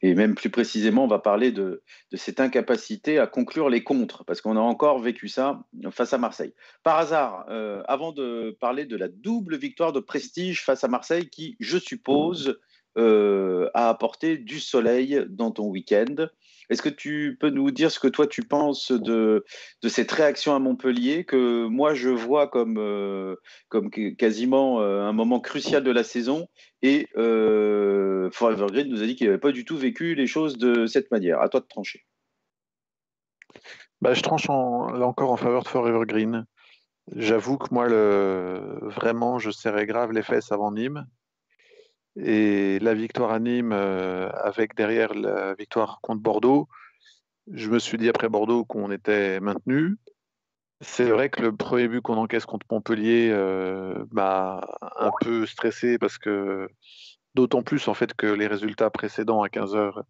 et, même plus précisément, on va parler de, de cette incapacité à conclure les contres, parce qu'on a encore vécu ça face à Marseille. Par hasard, euh, avant de parler de la double victoire de prestige face à Marseille, qui, je suppose, a apporté du soleil dans ton week-end, est-ce que tu peux nous dire ce que toi tu penses de, cette réaction à Montpellier que moi je vois comme, euh, quasiment euh, un moment crucial de la saison et euh, Forever Green nous a dit qu'il n'avait pas du tout vécu les choses de cette manière. À toi de trancher. Bah, je tranche encore en faveur de Forever Green. J'avoue que moi, le, vraiment, je serrais grave les fesses avant Nîmes. Et la victoire à Nîmes, euh, avec derrière la victoire contre Bordeaux, je me suis dit après Bordeaux qu'on était maintenu. C'est vrai que le premier but qu'on encaisse contre Montpellier euh, m'a un peu stressé parce que d'autant plus en fait que les résultats précédents à 15 heures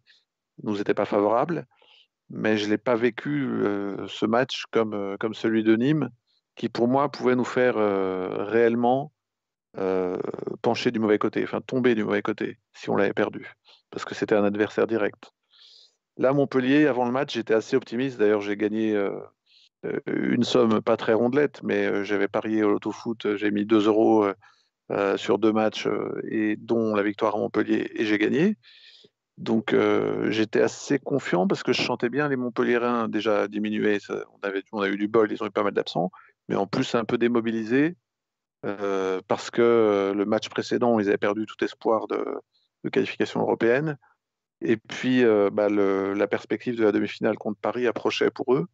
nous étaient pas favorables. Mais je l'ai pas vécu euh, ce match comme, comme celui de Nîmes, qui pour moi pouvait nous faire réellement euh, pencher du mauvais côté, enfin tomber du mauvais côté si on l'avait perdu, parce que c'était un adversaire direct. Là, Montpellier, avant le match, j'étais assez optimiste. D'ailleurs, j'ai gagné euh, euh, une somme pas très rondelette, mais j'avais parié au loto-foot, j'ai mis 2 euros sur deux matchs, et dont la victoire à Montpellier, et j'ai gagné. Donc j'étais assez confiant parce que je chantais bien les Montpelliérains déjà diminués. on, a eu du bol, ils ont eu pas mal d'absents, mais en plus un peu démobilisés. Euh, parce que euh, le match précédent, ils avaient perdu tout espoir de, qualification européenne. Et puis, euh, bah, la perspective de la demi-finale contre Paris approchait pour eux.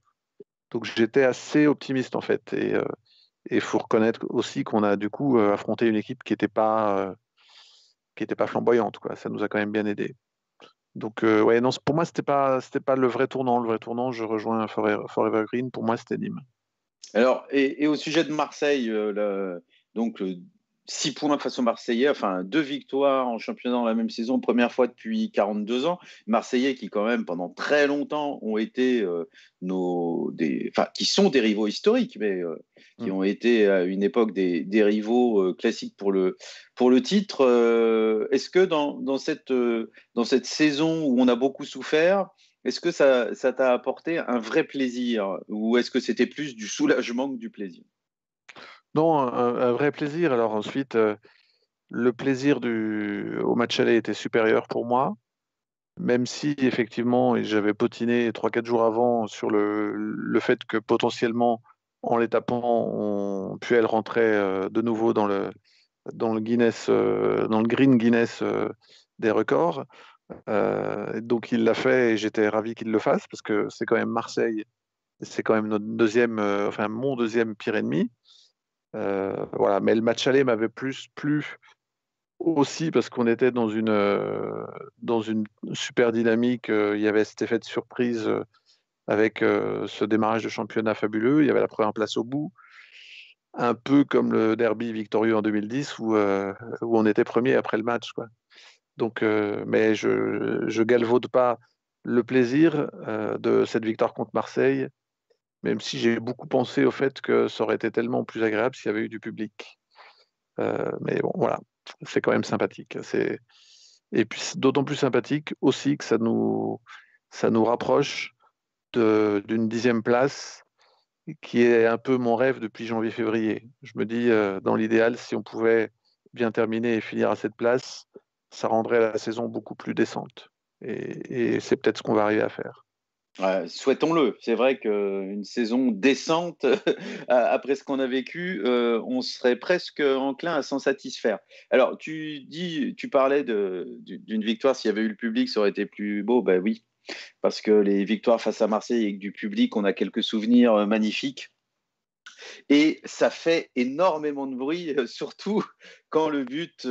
Donc, j'étais assez optimiste, en fait. Et il faut reconnaître aussi qu'on a, du coup, affronté une équipe qui n'était pas, qui pas flamboyante. Ça nous a quand même bien aidé. Donc, ouais, non, pour moi, ce n'était pas, pas le vrai tournant. Le vrai tournant, je rejoins Forever, Green. Pour moi, c'était Nîmes. Alors, et, au sujet de Marseille, le, donc six points face aux Marseillais, enfin deux victoires en championnat dans la même saison, première fois depuis 42 ans. Marseillais qui quand même pendant très longtemps ont été euh, nos, des, enfin qui sont des rivaux historiques, mais euh, qui mm. ont été à une époque des, des rivaux euh, classiques pour le pour le titre. Est-ce que dans, dans cette dans cette saison où on a beaucoup souffert, est-ce que ça t'a apporté un vrai plaisir ou est-ce que c'était plus du soulagement que du plaisir? Non, un, vrai plaisir. Alors ensuite, euh, le plaisir du, au match aller était supérieur pour moi, même si effectivement j'avais potiné 3-4 jours avant sur le, le, fait que potentiellement, en les tapant, on, elle rentrer euh, de nouveau dans le, dans le Guinness, euh, dans le Green Guinness des records. donc il l'a fait et j'étais ravi qu'il le fasse parce que c'est quand même Marseille, c'est quand même notre deuxième, enfin mon deuxième pire ennemi. Euh, voilà, mais le match aller m'avait plus plu aussi parce qu'on était dans une, euh, dans une super dynamique. Euh, il y avait cet effet de surprise avec ce démarrage de championnat fabuleux. Il y avait la première place au bout, un peu comme le derby victorieux en 2010 où, où on était premier après le match. Donc, mais je galvaude pas le plaisir de cette victoire contre Marseille même si j'ai beaucoup pensé au fait que ça aurait été tellement plus agréable s'il y avait eu du public. Euh, mais bon, voilà, c'est quand même sympathique. C'est et puis d'autant plus sympathique aussi que ça nous ça nous rapproche d'une dixième place qui est un peu mon rêve depuis janvier-février. Je me dis, euh, dans l'idéal, si on pouvait bien terminer et finir à cette place, ça rendrait la saison beaucoup plus décente. et c'est peut-être ce qu'on va arriver à faire. Souhaitons-le. C'est vrai qu'une saison décente, après ce qu'on a vécu, euh, on serait presque enclin à s'en satisfaire. Alors, tu dis, tu parlais d'une victoire, s'il y avait eu le public, ça aurait été plus beau. Ben oui, parce que les victoires face à Marseille avec du public, on a quelques souvenirs euh, magnifiques. Et ça fait énormément de bruit, euh, surtout quand le but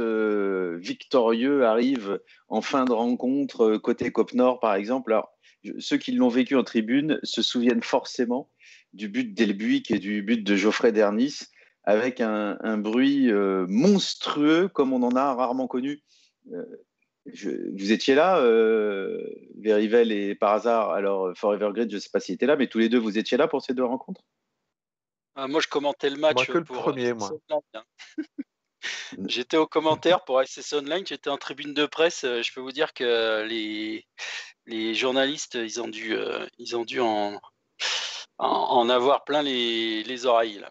victorieux arrive en fin de rencontre, côté Cop Nord, par exemple. Alors, ceux qui l'ont vécu en tribune se souviennent forcément du but d'Elbuic et du but de Geoffrey Dernis, avec un, bruit euh, monstrueux comme on en a rarement connu. Euh, vous étiez là, euh, Verivel et par hasard, alors Forever Grid, je ne sais pas s'il était là, mais tous les deux, vous étiez là pour ces deux rencontres? Ah, Moi, je commentais le match. Moi, le premier, moi. J'étais au commentaire pour SS Online, j'étais en tribune de presse. Je peux vous dire que les, journalistes, ils ont dû, euh, ils ont dû en, en, avoir plein les, les oreilles.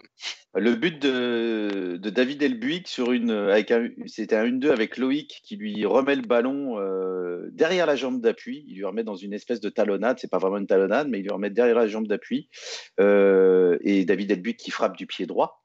Le but de, David Elbuic sur une, avec c'était un 1-2 avec Loïc qui lui remet le ballon euh, derrière la jambe d'appui. Il lui remet dans une espèce de talonnade. C'est pas vraiment une talonnade, mais il lui remet derrière la jambe d'appui. Euh, et David Elbuic qui frappe du pied droit.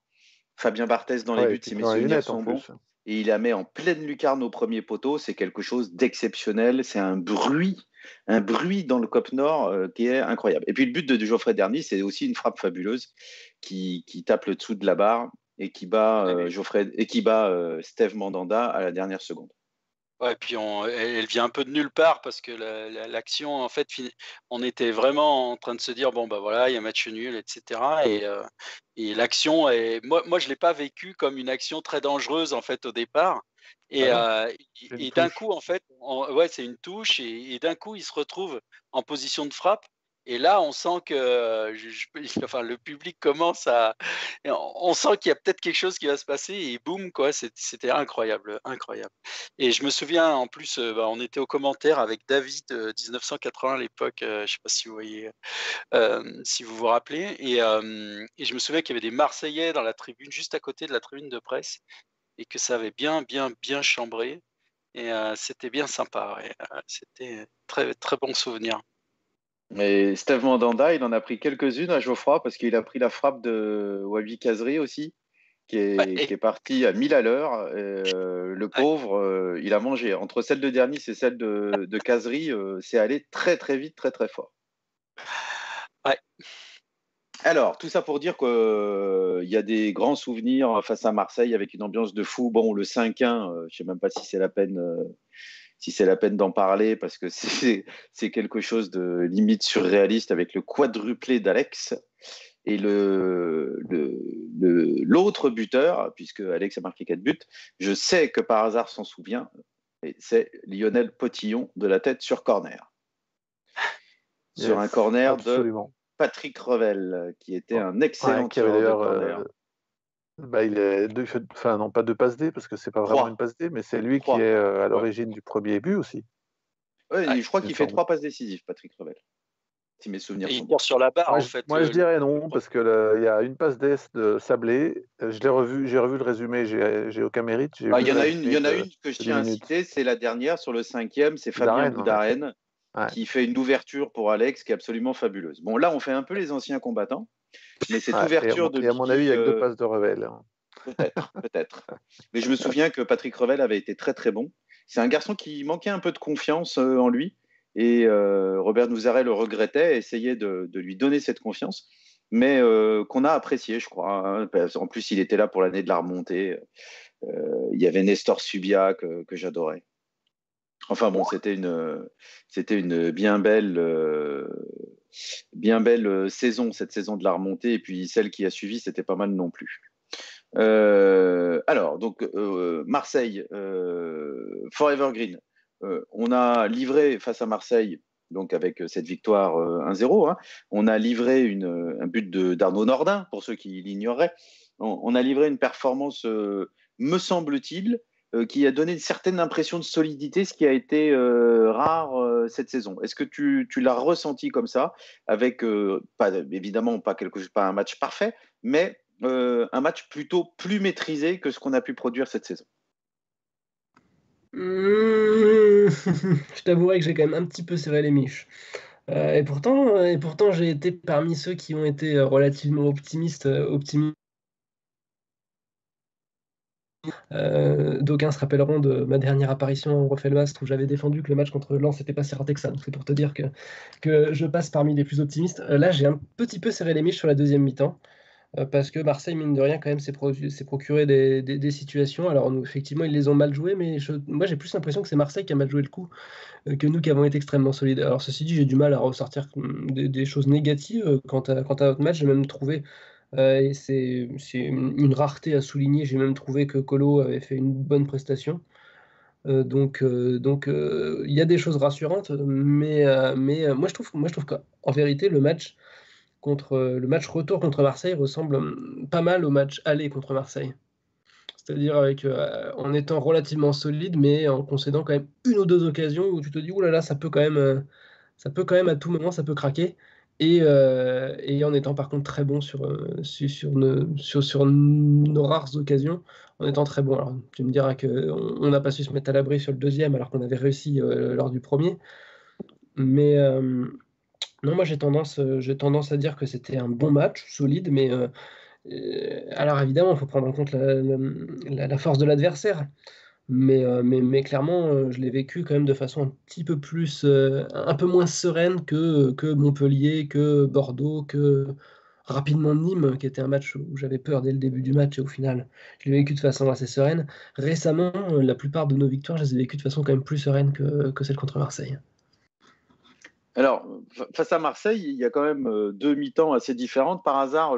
Fabien Barthez dans les buts, si mes souvenirs sont bons. Et il la met en pleine lucarne au premier poteau. C'est quelque chose d'exceptionnel. C'est un bruit un bruit dans le Cop Nord euh, qui est incroyable. Et puis le but de, Geoffrey Derny, c'est aussi une frappe fabuleuse qui, tape le dessous de la barre et qui bat, euh, Geoffrey, et qui bat euh, Steve Mandanda à la dernière seconde. Ouais, puis elle, vient un peu de nulle part parce que l'action, en fait, on était vraiment en train de se dire bon, bah voilà, il y a match nul, etc. Et, et l'action, moi, moi, je ne l'ai pas vécu comme une action très dangereuse, en fait, au départ. Et, ah et d'un coup, en fait, ouais, c'est une touche, et, d'un coup, il se retrouve en position de frappe. Et là, on sent que enfin, le public commence à. On sent qu'il y a peut-être quelque chose qui va se passer, et boum, quoi, c'était incroyable, incroyable. Et je me souviens, en plus, bah, on était au commentaire avec David, 1980 à l'époque, je ne sais pas si vous voyez, si vous vous rappelez, et, et je me souviens qu'il y avait des Marseillais dans la tribune, juste à côté de la tribune de presse, et que ça avait bien, bien, bien chambré. Et c'était bien sympa. c'était très, très bon souvenir. Mais Steve Mandanda, il en a pris quelques-unes à Geoffroy parce qu'il a pris la frappe de Wabi Kazri aussi, qui est, qui est parti à 1000 à l'heure. le pauvre, il a mangé. Entre celle de Dernis et celle de, de Kazri, c'est allé très très vite, très très fort. Ouais. Alors, tout ça pour dire qu'il euh, y a des grands souvenirs face à Marseille avec une ambiance de fou. Bon, le 5-1, euh, je ne sais même pas si c'est la peine, euh, si c'est la peine d'en parler parce que c'est quelque chose de limite surréaliste avec le quadruplé d'Alex. Et le, l'autre buteur, puisque Alex a marqué quatre buts, je sais que par hasard s'en souvient, c'est Lionel Potillon de la tête sur corner. sur un corner de Patrick Revel, qui était un excellent qui avait euh, bah, il est enfin non pas de passe D parce que c'est pas vraiment une passe D, mais c'est lui qui est euh, à l'origine du premier but aussi. Ouais, je crois qu'il fait trois passes décisives, Patrick Revel. Si mes souvenirs il sont sur la barre, moi, en fait. Moi, je euh, dirais non, parce qu'il il y a une passe d'Est de Sablé. Je l'ai revu, j'ai revu le résumé, j'ai aucun mérite. Ah, il y en a une, il y en a une que je tiens à citer, c'est la dernière sur le cinquième, c'est Fabien Boudarène qui fait une ouverture pour Alex qui est absolument fabuleuse. Bon, là, on fait un peu les anciens combattants, mais cette ouverture de. Et à mon avis, il y a que deux passes de Revel. Hein. Peut-être, peut-être. Mais je me souviens que Patrick Revel avait été très très bon. C'est un garçon qui manquait un peu de confiance euh, en lui. Et euh, Robert Nouzaret le regrettait, essayait de, lui donner cette confiance, mais euh, qu'on a apprécié, je crois. Hein. En plus, il était là pour l'année de la remontée. il y avait Nestor Subia que, j'adorais. Enfin bon, c'était une, c'était une bien belle, bien belle saison, cette saison de la remontée. Et puis celle qui a suivi, c'était pas mal non plus. Euh, alors, donc, euh, Marseille, euh, Forever Green. on a livré face à Marseille, donc avec cette victoire 1-0, hein, on a livré un but d'Arnaud Nordin, pour ceux qui l'ignoreraient. On, a livré une performance, me semble-t-il, qui a donné une certaine impression de solidité, ce qui a été rare cette saison. Est-ce que tu, l'as ressenti comme ça, avec, évidemment, pas, un match parfait, mais euh, un match plutôt plus maîtrisé que ce qu'on a pu produire cette saison? Mmh. Je t'avouerai que j'ai quand même un petit peu serré les miches. Euh, et pourtant, et pourtant j'ai été parmi ceux qui ont été relativement optimistes. Euh. D'aucuns se rappelleront de ma dernière apparition au Refait où j'avais défendu que le match contre Lens n'était pas si raté que ça. c'est pour te dire que, je passe parmi les plus optimistes. là, j'ai un petit peu serré les miches sur la deuxième mi-temps. Euh, parce que Marseille, mine de rien, quand même, s'est procuré des, situations. Alors, effectivement, ils les ont mal jouées, mais moi, j'ai plus l'impression que c'est Marseille qui a mal joué le coup euh, que nous qui avons été extrêmement solides. Alors, ceci dit, j'ai du mal à ressortir hum, des, choses négatives euh, quant à, quant à notre match. J'ai même trouvé, et c'est une, rareté à souligner, j'ai même trouvé que Colo avait fait une bonne prestation. donc, donc il y a des choses rassurantes, mais, moi je trouve, qu'en vérité le match euh, retour contre Marseille ressemble hum, pas mal au match aller contre Marseille. C'est-à-dire euh, en étant relativement solide, mais en concédant quand même une ou deux occasions où tu te dis oulala, là là, ça peut quand même, euh, ça peut quand même à tout moment, ça peut craquer. Et, en étant par contre très bon sur, sur, sur, nos rares occasions, en étant très bon. Alors tu me diras qu'on n'a pas su se mettre à l'abri sur le deuxième alors qu'on avait réussi lors du premier. Mais, non, moi j'ai tendance, euh, à dire que c'était un bon match, solide, mais euh, euh, alors évidemment, il faut prendre en compte la, force de l'adversaire. Mais, mais, mais, clairement, je l'ai vécu quand même de façon un petit peu plus, un peu moins sereine que, que Montpellier, que Bordeaux, que rapidement Nîmes, qui était un match où j'avais peur dès le début du match et au final, je l'ai vécu de façon assez sereine. Récemment, la plupart de nos victoires, je les ai vécues de façon quand même plus sereine que, que celle contre Marseille. Alors, face à Marseille, il y a quand même euh, deux mi-temps assez différentes. Par hasard,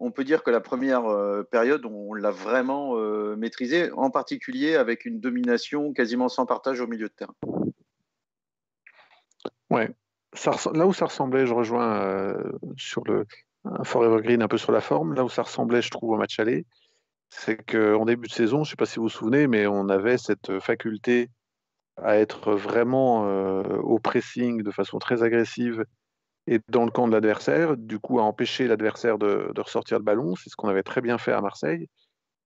on peut dire que la première euh, période, on l'a vraiment euh, maîtrisée, en particulier avec une domination quasiment sans partage au milieu de terrain. Ouais. là où ça ressemblait, je rejoins sur le Forever Green un peu sur la forme. Là où ça ressemblait, je trouve, au match aller, c'est qu'en début de saison, je ne sais pas si vous vous souvenez, mais on avait cette faculté à être vraiment euh, au pressing de façon très agressive et dans le camp de l'adversaire, du coup à empêcher l'adversaire de, ressortir le ballon. C'est ce qu'on avait très bien fait à Marseille.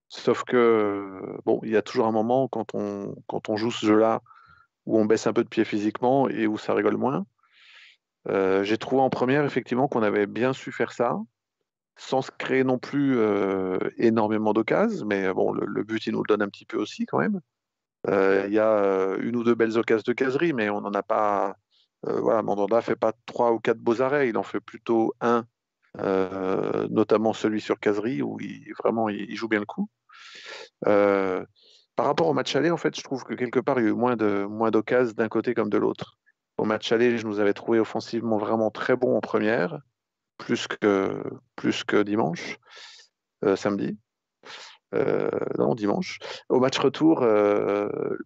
Sauf que, bon, il y a toujours un moment quand on, joue ce jeu-là où on baisse un peu de pied physiquement et où ça rigole moins. Euh, j'ai trouvé en première, effectivement, qu'on avait bien su faire ça, sans se créer non plus euh, énormément d'occasions, mais bon, le, but, il nous le donne un petit peu aussi quand même. Euh, il y a euh, une ou deux belles occasions de caserie, mais on n'en a pas. Euh, voilà, Mandanda fait pas trois ou quatre beaux arrêts, il en fait plutôt un, notamment celui sur caserie où il, vraiment il, joue bien le coup. par rapport au match aller, en fait, je trouve que quelque part il y a eu moins d'occasions d'un côté comme de l'autre. Au match aller, je nous avais trouvé offensivement vraiment très bon en première. plus que, plus que dimanche, samedi. Non, dimanche. Au match retour,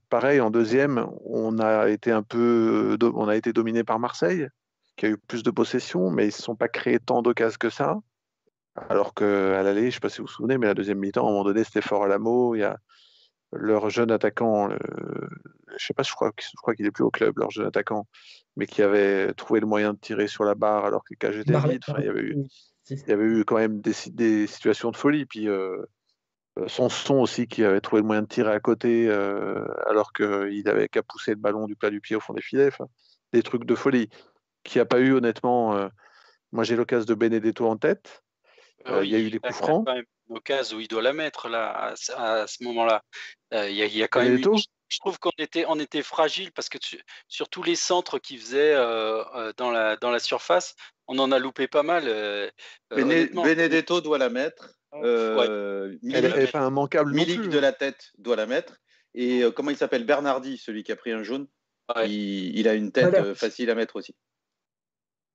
pareil, en deuxième, on a été un peu, on a été dominé par Marseille, qui a eu plus de possession, mais ils ne se sont pas créés tant d'occasions que ça. Alors qu'à l'aller, je ne sais pas si vous vous souvenez, mais la deuxième mi-temps, à un moment donné, c'était fort à la mot. Il y a leur jeune attaquant, je ne sais pas, je crois, je crois qu'il est plus au club, leur jeune attaquant, mais qui avait trouvé le moyen de tirer sur la barre alors que les cages étaient vides. il, y avait eu, il y avait eu quand même des, des situations de folie. Puis euh, son son aussi qui avait trouvé le moyen de tirer à côté euh, alors qu'il avait qu'à pousser le ballon du plat du pied au fond des filets. des trucs de folie. Qui a pas eu honnêtement. Euh, moi j'ai l'occasion de Benedetto en tête. Euh, il y a eu des coups francs. Il y a une occasion où il doit la mettre là, à, ce moment-là. Euh, il, y a, quand même. je trouve qu'on était, on était fragile parce que sur tous les centres qu'il faisait euh, dans, la, dans la surface, on en a loupé pas mal. Benedetto doit la mettre. Elle immanquable. Milik de hein. la tête doit la mettre. Et comment il s'appelle? Bernardi, celui qui a pris un jaune. Il, a une tête facile à mettre aussi.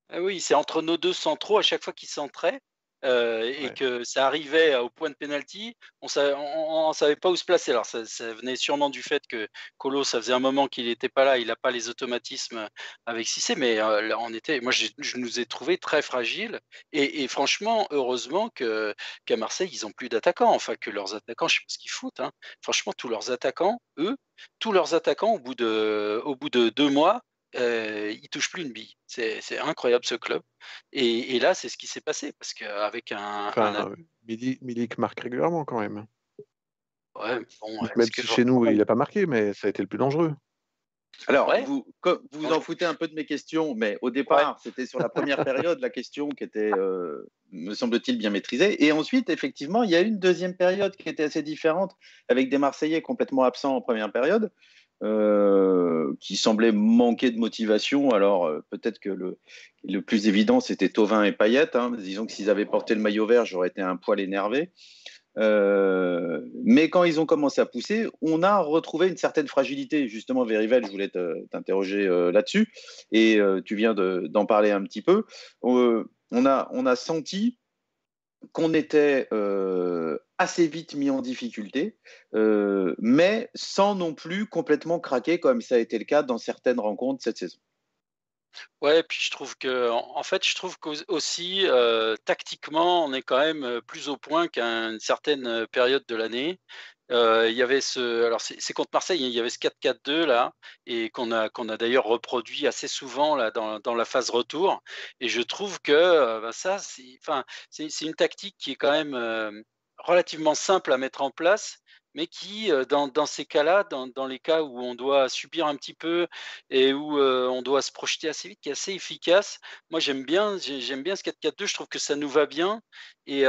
Ah oui, c'est entre nos deux centraux à chaque fois qu'ils centraient. Euh, et que ça arrivait au point de pénalty, on ne savait pas où se placer. Alors ça, venait sûrement du fait que Colo, ça faisait un moment qu'il n'était pas là, il n'a pas les automatismes avec Cissé, mais euh, on était, moi je, nous ai trouvé très fragiles. Et, franchement, heureusement qu'à Marseille, ils n'ont plus d'attaquants, enfin que leurs attaquants, je ne sais pas ce qu'ils foutent. Hein. Franchement, tous leurs attaquants, eux, tous leurs attaquants, au bout de, au bout de deux mois, euh, il touche plus une bille. C'est incroyable ce club. Et, là, c'est ce qui s'est passé parce qu'avec un, enfin, Milik marque régulièrement quand même. Ouais, même si chez nous il n'a pas marqué, mais ça a été le plus dangereux. Alors, vous, vous en foutez un peu de mes questions, mais au départ, c'était sur la première période la question qui était, euh, me semble-t-il, bien maîtrisée. Et ensuite, effectivement, il y a une deuxième période qui était assez différente, avec des Marseillais complètement absents en première période. Euh, qui semblait manquer de motivation. Alors euh, peut-être que le, le, plus évident c'était Tovin et Payet. Hein. Disons que s'ils avaient porté le maillot vert, j'aurais été un poil énervé. Euh, mais quand ils ont commencé à pousser, on a retrouvé une certaine fragilité. Justement, Verivel, je voulais t'interroger là-dessus, et tu viens d'en parler un petit peu. on, a, on a senti qu'on était assez vite mis en difficulté, euh, mais sans non plus complètement craquer comme ça a été le cas dans certaines rencontres cette saison. Ouais, puis je trouve que, en fait, je trouve qu'aussi, euh, tactiquement, on est quand même plus au point qu'à une certaine période de l'année. Euh, il y avait ce, alors c'est contre Marseille, hein, il y avait ce 4-4-2 là, et qu'on a, qu'on a d'ailleurs reproduit assez souvent là dans, dans, la phase retour. Et je trouve que euh, bah, ça, c'est, c'est, une tactique qui est quand même euh, relativement simple à mettre en place, mais qui, dans, ces cas-là, dans, les cas où on doit subir un petit peu et où on doit se projeter assez vite, qui est assez efficace. Moi, j'aime bien, j'aime bien ce 4-4-2. Je trouve que ça nous va bien et,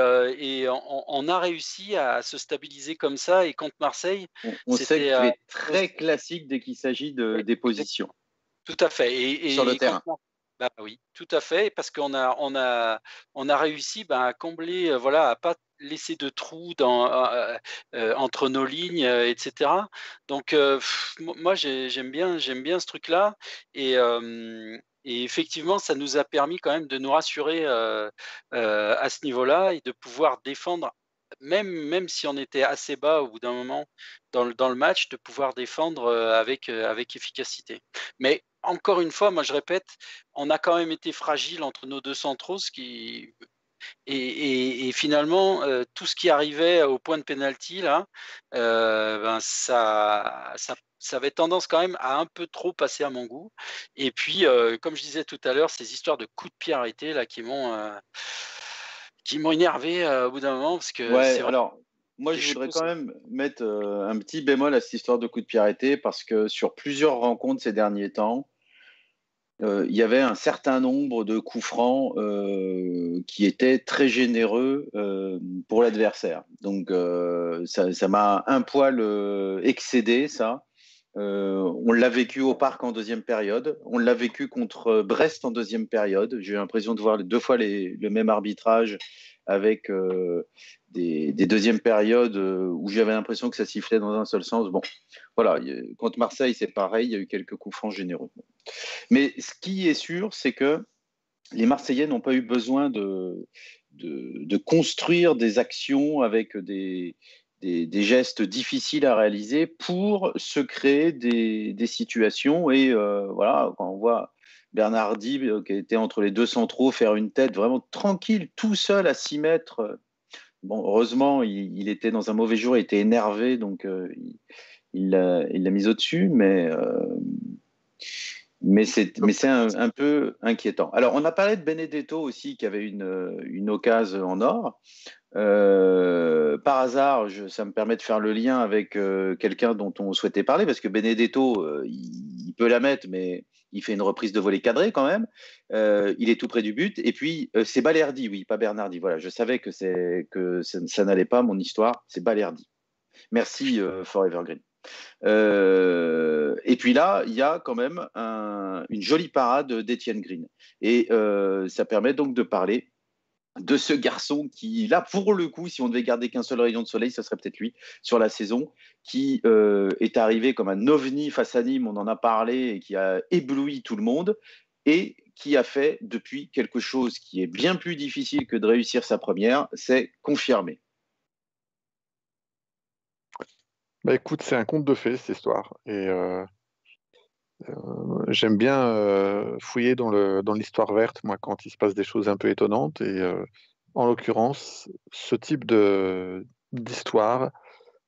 on, a réussi à se stabiliser comme ça. Et contre Marseille, on, sait qu'il est très classique dès qu'il s'agit de, des positions. Tout à fait. Et, Sur le terrain. Bah oui, tout à fait, parce qu'on a, on a, on a réussi bah, à combler, voilà, à pas laisser de trous dans, euh, euh, entre nos lignes, euh, etc. Donc, moi, j'aime bien, j'aime bien ce truc-là. Et, et, effectivement, ça nous a permis quand même de nous rassurer à ce niveau-là et de pouvoir défendre. Même, même si on était assez bas au bout d'un moment dans le, dans le match, de pouvoir défendre avec, avec efficacité. Mais encore une fois, moi je répète, on a quand même été fragile entre nos deux centraux, ce qui et, finalement, euh, tout ce qui arrivait au point de pénalty, là, euh, ben ça, ça, avait tendance quand même à un peu trop passer à mon goût. Et puis, euh, comme je disais tout à l'heure, ces histoires de coups de pied arrêtés là, qui m'ont qui m'ont énervé au bout d'un moment. Parce que ouais, alors, moi, je voudrais quand même mettre un petit bémol à cette histoire de coups de pied arrêtés parce que sur plusieurs rencontres ces derniers temps, euh, il y avait un certain nombre de coups francs euh, qui étaient très généreux euh, pour l'adversaire. Donc ça m'a un poil excédé, ça. on l'a vécu au parc en deuxième période. On l'a vécu contre Brest en deuxième période. J'ai eu l'impression de voir deux fois le même arbitrage avec des, deuxièmes périodes où j'avais l'impression que ça sifflait dans un seul sens. Bon, voilà, contre Marseille, c'est pareil, il y a eu quelques coups francs généreux. Mais ce qui est sûr, c'est que les Marseillais n'ont pas eu besoin de, construire des actions avec des, gestes difficiles à réaliser pour se créer des, situations. Et euh, voilà, quand on voit Bernardi, euh, qui était entre les deux centraux, faire une tête vraiment tranquille, tout seul à 6 mètres. Bon, heureusement, il, était dans un mauvais jour, il était énervé, donc euh, il l'a mis au-dessus, mais mais c'est un, un, peu inquiétant. Alors, on a parlé de Benedetto aussi, qui avait une, une occasion en or. Euh, par hasard, je, ça me permet de faire le lien avec euh, quelqu'un dont on souhaitait parler, parce que Benedetto, euh, il, peut la mettre, mais il fait une reprise de volée cadrée quand même. il est tout près du but. Et puis, c'est Balerdi, oui, pas Bernardi. Voilà, je savais que, que ça, ça n'allait pas, mon histoire. C'est Balerdi. Merci, Forever Green. Euh, et puis là, il y a quand même une jolie parade d'Etienne Green. Et euh, ça permet donc de parler de ce garçon qui, là, pour le coup, si on devait garder qu'un seul rayon de soleil, ce serait peut-être lui sur la saison, qui euh, est arrivé comme un ovni face à Nîmes, on en a parlé, et qui a ébloui tout le monde, et qui a fait depuis quelque chose qui est bien plus difficile que de réussir sa première, c'est confirmer. Bah écoute, c'est un conte de fées cette histoire. Et euh, euh, j'aime bien euh, fouiller dans le dans l'histoire verte, moi, quand il se passe des choses un peu étonnantes. Et en l'occurrence, ce type de d'histoire,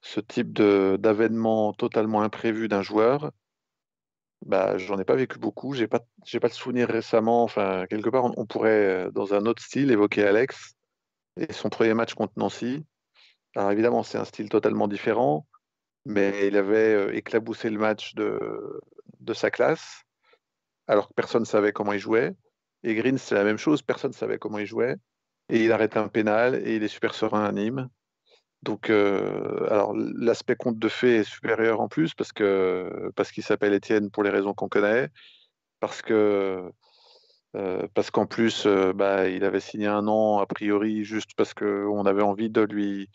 ce type de d'avènement totalement imprévu d'un joueur, bah, j'en ai pas vécu beaucoup. J'ai pas j'ai pas le souvenir récemment. Enfin, quelque part, on, pourrait dans un autre style évoquer Alex et son premier match contre Nancy. Alors évidemment, c'est un style totalement différent mais il avait euh, éclaboussé le match de, de sa classe, alors que personne ne savait comment il jouait. Et Green, c'est la même chose, personne ne savait comment il jouait. Et il arrête un pénal et il est super serein à Nîmes. Donc, euh, alors l'aspect conte de fées est supérieur en plus parce parce qu'il s'appelle Étienne pour les raisons qu'on connaît, parce que euh, parce qu'en plus, bah, il avait signé un an a priori juste parce qu'on avait envie de lui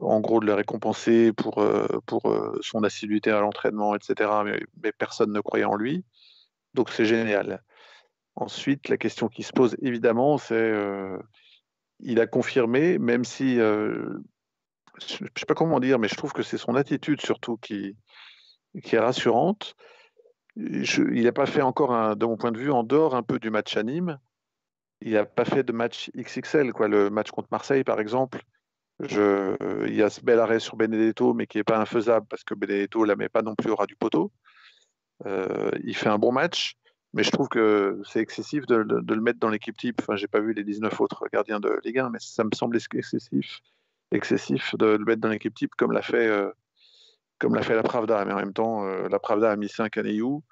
en gros de le récompenser pour, euh, pour euh, son assiduité à l'entraînement, etc. Mais, personne ne croyait en lui. Donc c'est génial. Ensuite, la question qui se pose évidemment, c'est euh, il a confirmé, même si je ne sais pas comment dire, mais je trouve que c'est son attitude surtout qui, qui est rassurante. il n'a pas fait encore, de mon point de vue, en dehors un peu du match à Nîmes, il n'a pas fait de match XXL. Quoi. Le match contre Marseille, par exemple, il y a ce bel arrêt sur Benedetto, mais qui n'est pas infaisable parce que Benedetto ne la met pas non plus au ras du poteau. Euh, il fait un bon match, mais je trouve que c'est excessif de, le mettre dans l'équipe type. Enfin, j'ai pas vu les 19 autres gardiens de Ligue 1, mais ça me semble excessif, excessif de le mettre dans l'équipe type comme l'a fait, euh, l'a fait la Pravda. Mais en même temps, euh, la Pravda a mis 5 à Neyou,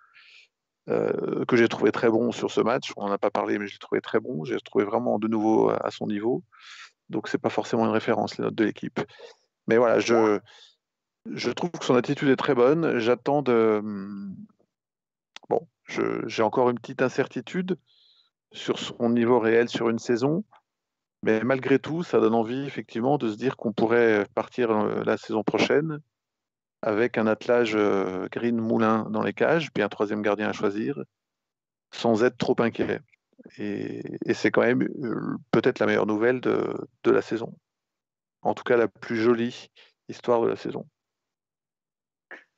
que j'ai trouvé très bon sur ce match. On n'en a pas parlé, mais j'ai trouvé très bon. J'ai trouvé vraiment de nouveau à son niveau. Donc, c'est pas forcément une référence, les notes de l'équipe. Mais voilà, je, je trouve que son attitude est très bonne. J'attends de. Hmm, bon, j'ai encore une petite incertitude sur son niveau réel sur une saison. Mais malgré tout, ça donne envie, effectivement, de se dire qu'on pourrait partir euh, la saison prochaine avec un attelage euh, Green Moulin dans les cages, puis un troisième gardien à choisir, sans être trop inquiet. Et, c'est quand même euh, peut-être la meilleure nouvelle de, la saison. En tout cas, la plus jolie histoire de la saison.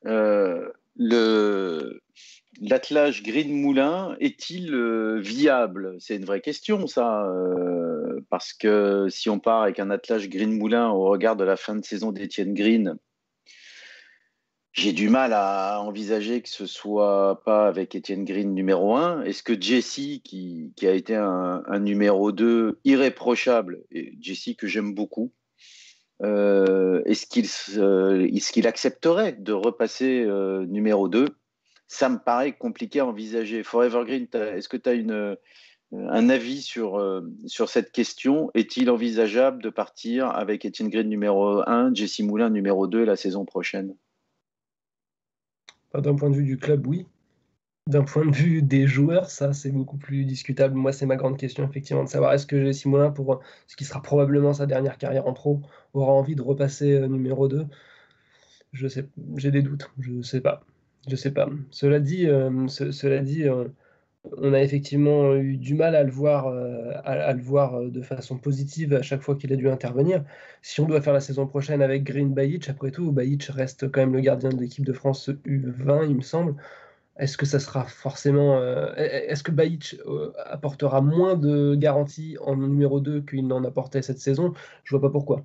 Euh, l'attelage Green Moulin est-il euh, viable? C'est une vraie question, ça. parce que si on part avec un attelage Green Moulin au regard de la fin de saison d'Étienne Green, j'ai du mal à envisager que ce soit pas avec Étienne Green numéro 1. Est-ce que Jesse, qui, a été un, numéro 2 irréprochable, et Jesse que j'aime beaucoup, euh, est-ce qu'il euh, est qu'il accepterait de repasser euh, numéro 2 Ça me paraît compliqué à envisager. Forever Green, est-ce que tu as un avis sur, sur cette question? Est-il envisageable de partir avec Étienne Green numéro 1, Jesse Moulin numéro 2 la saison prochaine? D'un point de vue du club, oui. D'un point de vue des joueurs, ça, c'est beaucoup plus discutable. Moi, c'est ma grande question, effectivement, de savoir est-ce que Jesse Moulin, pour ce qui sera probablement sa dernière carrière en pro, aura envie de repasser euh, numéro 2 Je sais, j'ai des doutes, je sais pas. Je sais pas. Cela dit, euh, cela dit euh, on a effectivement eu du mal à le voir, euh, euh, de façon positive à chaque fois qu'il a dû intervenir. Si on doit faire la saison prochaine avec Green Bajic, après tout, Bajic reste quand même le gardien de l'équipe de France U20, il me semble. Est-ce que ça sera forcément. Euh, est-ce que Bajic apportera moins de garanties en numéro 2 qu'il n'en apportait cette saison? Je vois pas pourquoi.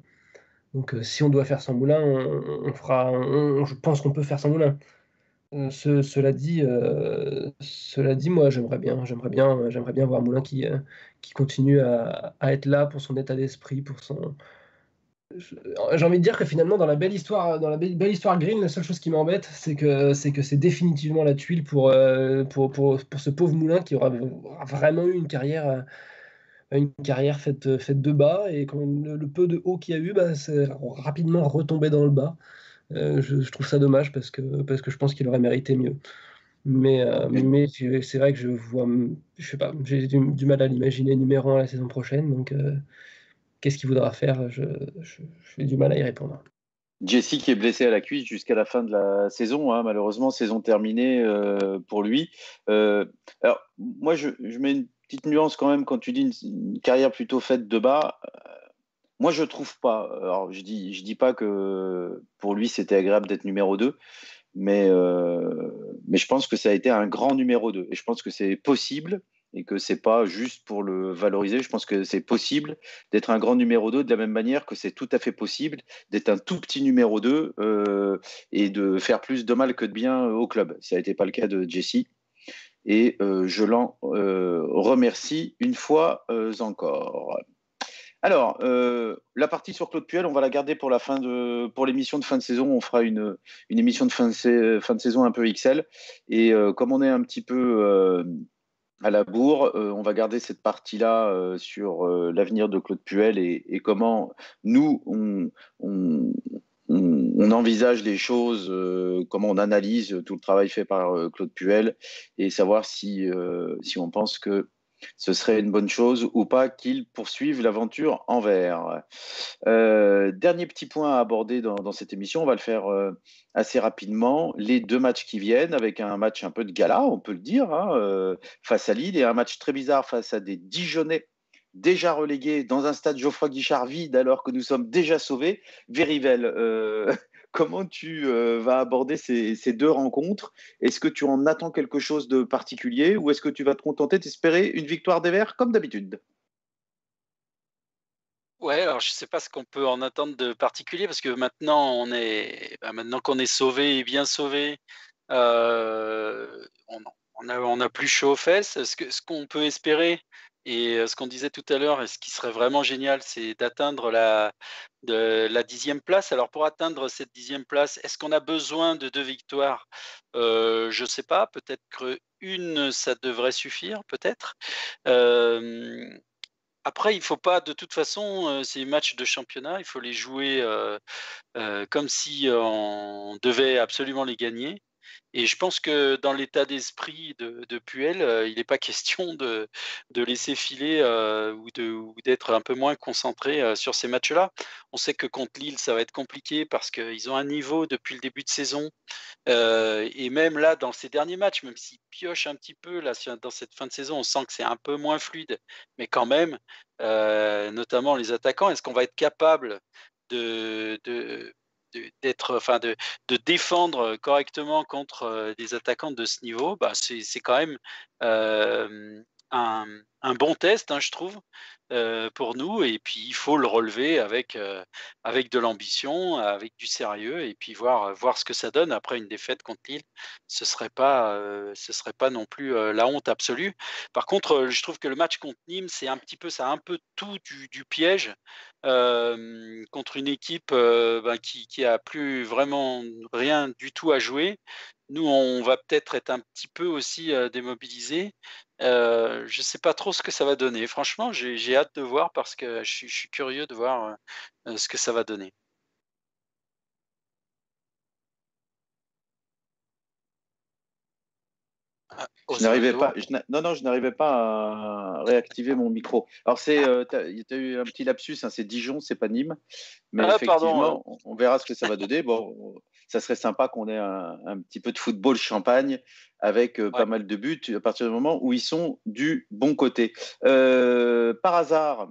Donc si on doit faire sans moulin, on, fera. je pense qu'on peut faire sans moulin. Euh, cela dit, euh, cela dit, moi j'aimerais bien, j'aimerais bien, j'aimerais bien voir Moulin qui, euh, qui continue à, être là pour son état d'esprit, pour son. J'ai envie de dire que finalement dans la belle histoire, dans la belle, histoire Green, la seule chose qui m'embête, c'est que c'est que c'est définitivement la tuile pour, pour, pour, pour, ce pauvre Moulin qui aura vraiment eu une carrière une carrière faite, faite de bas et quand le, peu de haut qu'il y a eu, bah, c'est rapidement retombé dans le bas. Euh, je, trouve ça dommage parce que, parce que je pense qu'il aurait mérité mieux. Mais, euh, mais c'est vrai que je vois, je sais pas, j'ai du, mal à l'imaginer numéro 1 la saison prochaine. Donc, euh, qu'est-ce qu'il voudra faire? Je, j'ai du mal à y répondre. Jesse qui est blessé à la cuisse jusqu'à la fin de la saison, hein, malheureusement, saison terminée pour lui. alors, moi, je, je, mets une petite nuance quand même quand tu dis une, une carrière plutôt faite de bas. Moi, je trouve pas. Je dis, je dis pas que pour lui c'était agréable d'être numéro 2, mais, euh, mais je pense que ça a été un grand numéro 2. Et je pense que c'est possible et que c'est pas juste pour le valoriser. Je pense que c'est possible d'être un grand numéro 2 de la même manière que c'est tout à fait possible d'être un tout petit numéro 2 euh, et de faire plus de mal que de bien au club. Ça n'a été pas le cas de Jesse. Et euh, je l'en remercie une fois encore. Alors, euh, la partie sur Claude Puel, on va la garder pour la fin de, pour l'émission de fin de saison. On fera une, une émission de fin de, fin de saison un peu XL. Et euh, comme on est un petit peu euh, à la bourre, on va garder cette partie-là sur l'avenir de Claude Puel et, comment nous, on, on, envisage les choses, comment on analyse tout le travail fait par Claude Puel et savoir si, si on pense que ce serait une bonne chose ou pas qu'ils poursuivent l'aventure en vert. Euh, dernier petit point à aborder dans, cette émission, on va le faire euh, assez rapidement. Les deux matchs qui viennent, avec un match un peu de gala, on peut le dire, hein, euh, face à Lille, et un match très bizarre face à des Dijonais déjà relégués dans un stade Geoffroy Guichard vide alors que nous sommes déjà sauvés. Verivel, comment tu euh, vas aborder ces, deux rencontres? Est-ce que tu en attends quelque chose de particulier ou est-ce que tu vas te contenter d'espérer une victoire des Verts comme d'habitude? Ouais, alors je ne sais pas ce qu'on peut en attendre de particulier parce que maintenant on est, bah, qu'on est sauvé et bien sauvé, euh, on, a, plus chaud aux fesses. Ce qu'on peut espérer, et ce qu'on disait tout à l'heure, et ce qui serait vraiment génial, c'est d'atteindre la, dixième place. Alors pour atteindre cette dixième place, est-ce qu'on a besoin de deux victoires? Je ne sais pas. Peut-être qu'une, ça devrait suffire, peut-être. après, il ne faut pas, de toute façon, ces matchs de championnat, il faut les jouer comme si on devait absolument les gagner. Et je pense que dans l'état d'esprit de, Puel, euh, il n'est pas question de, laisser filer euh, ou d'être un peu moins concentré euh, sur ces matchs-là. On sait que contre Lille, ça va être compliqué parce qu'ils ont un niveau depuis le début de saison. et même là, dans ces derniers matchs, même s'ils piochent un petit peu là, dans cette fin de saison, on sent que c'est un peu moins fluide. Mais quand même, notamment les attaquants, est-ce qu'on va être capable de d'être, enfin, de, de, défendre correctement contre euh, des attaquants de ce niveau, bah, c'est quand même euh, un, bon test, hein, je trouve. Euh, pour nous. Et puis, il faut le relever avec, euh, avec de l'ambition, avec du sérieux, et puis voir, voir ce que ça donne après une défaite contre Lille. Ce serait, pas, euh, serait pas non plus la honte absolue. Par contre, je trouve que le match contre Nîmes, c'est un petit peu, ça un peu tout du, piège contre une équipe ben, qui, qui plus vraiment rien du tout à jouer. Nous, on va peut-être être un petit peu aussi démobilisés. Je ne sais pas trop ce que ça va donner. Franchement, j'ai hâte de voir parce que je suis, curieux de voir ce que ça va donner. je n'arrivais pas. non, non, je n'arrivais pas à réactiver mon micro. Alors c'est, il y a eu un petit lapsus. Hein, c'est Dijon, c'est pas Nîmes. Mais ah, effectivement, on, verra ce que ça va donner. Bon, ça serait sympa qu'on ait un, petit peu de football champagne avec pas mal de buts à partir du moment où ils sont du bon côté. par hasard,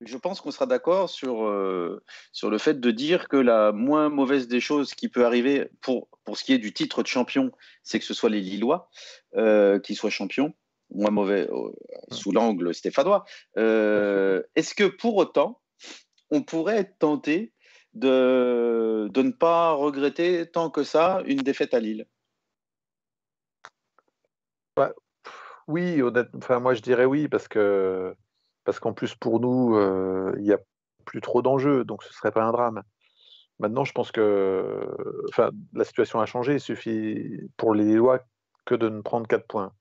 je pense qu'on sera d'accord sur, euh, sur le fait de dire que la moins mauvaise des choses qui peut arriver pour, pour ce qui est du titre de champion, c'est que ce soit les Lillois euh, qui soient champions, moins mauvais euh, sous l'angle stéphanois. Est-ce que pour autant, on pourrait être tenté de, de ne pas regretter tant que ça une défaite à Lille bah, Oui, honnêtement, enfin, moi je dirais oui, parce parce qu'en plus pour nous, euh, il n'y a plus trop d'enjeux, donc ce ne serait pas un drame. Maintenant, je pense que enfin, la situation a changé. Il suffit pour les lois que de ne prendre 4 points.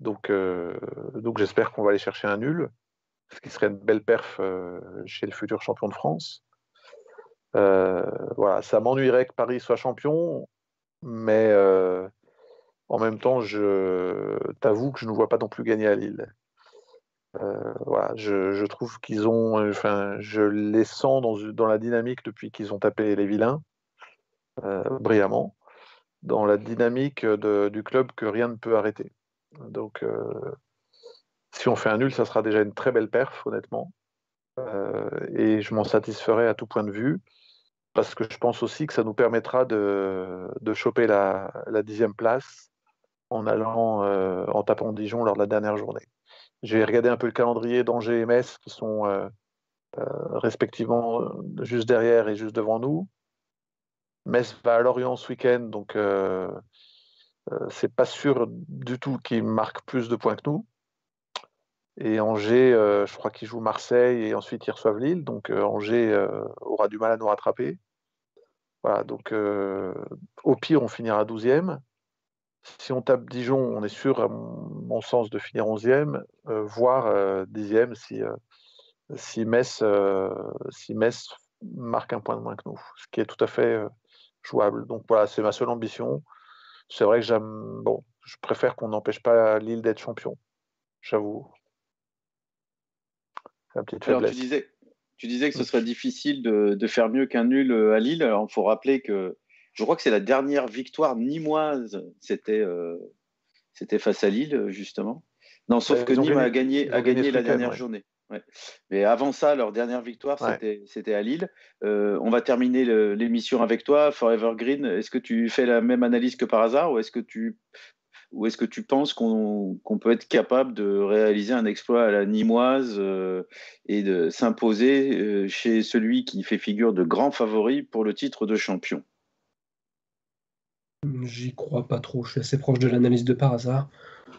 Donc, euh, donc j'espère qu'on va aller chercher un nul, ce qui serait une belle perf euh, chez le futur champion de France. Voilà, ça m'ennuierait que Paris soit champion, mais en même temps, je t'avoue que je ne vois pas non plus gagner à Lille. Euh, voilà, je, trouve qu'ils ont, euh, enfin, je les sens dans, la dynamique depuis qu'ils ont tapé les vilains euh, brillamment, dans la dynamique du club que rien ne peut arrêter. Donc, si on fait un nul, ça sera déjà une très belle perf, honnêtement, et je m'en satisferai à tout point de vue, parce que je pense aussi que ça nous permettra de, de choper la, dixième place en allant en tapant Dijon lors de la dernière journée. J'ai regardé un peu le calendrier d'Angers et Metz qui sont euh, euh, respectivement euh, juste derrière et juste devant nous. Metz va à Lorient ce week-end, donc c'est pas sûr du tout qu'il marque plus de points que nous. Et Angers, je crois qu'ils jouent Marseille et ensuite ils reçoivent Lille, donc Angers aura du mal à nous rattraper. Voilà, donc au pire, on finira 12e si on tape Dijon, on est sûr, à mon, sens, de finir 11e, euh, voire 10e euh, si, euh, si, Metz, si marque un point de moins que nous, ce qui est tout à fait jouable. Donc voilà, c'est ma seule ambition. C'est vrai que j'aime. Bon, je préfère qu'on n'empêche pas Lille d'être champion, j'avoue. Faiblesse. tu disais, tu disais que ce serait difficile de, de faire mieux qu'un nul à Lille. Alors, il faut rappeler que je crois que c'est la dernière victoire nîmoise, c'était euh, c'était face à Lille, justement. Non, sauf que Nîmes a gagné, a gagné la dernière journée. Mais avant ça, leur dernière victoire, c'était à Lille. Euh, on va terminer l'émission avec toi, Forever Green. Est-ce que tu fais la même analyse que par hasard ou est-ce que tu, ou est-ce que tu penses qu'on peut être capable de réaliser un exploit à la Nîmoise euh, et de s'imposer chez celui qui fait figure de grand favori pour le titre de champion? J'y crois pas trop, je suis assez proche de l'analyse de par hasard.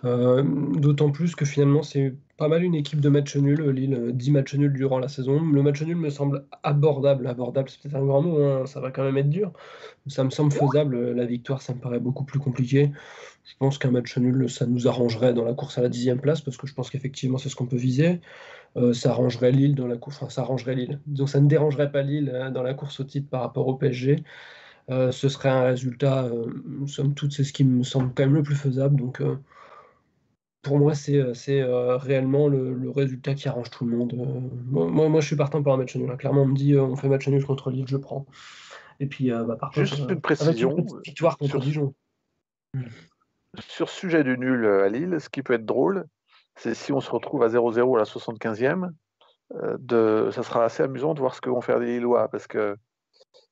Euh, d'autant plus que finalement, c'est pas mal une équipe de match nul, Lille, 10 matchs nuls durant la saison. Le match nul me semble abordable. Abordable, c'est peut-être un grand mot, hein, ça va quand même être dur. Ça me semble faisable. La victoire, ça me paraît beaucoup plus compliqué. Je pense qu'un match nul, ça nous arrangerait dans la course à la dixième place, parce que je pense qu'effectivement, c'est ce qu'on peut viser. Euh, ça arrangerait Lille dans la course, enfin, ça arrangerait Lille. Donc ça ne dérangerait pas Lille hein, dans la course au titre par rapport au PSG. Euh, ce serait un résultat, euh, somme toute, c'est ce qui me semble quand même le plus faisable. Donc, euh, pour moi, c'est réellement le, résultat qui arrange tout le monde. Moi, moi, je suis partant pour un match nul. Hein. Clairement, on me dit on fait match nul contre Lille, je prends. Et puis, bah, par Juste une précision. victoire contre Dijon. Sur ce sujet du nul à Lille, ce qui peut être drôle, c'est si on se retrouve à 0-0 à la 75e, de, ça sera assez amusant de voir ce que vont faire les Lillois, parce que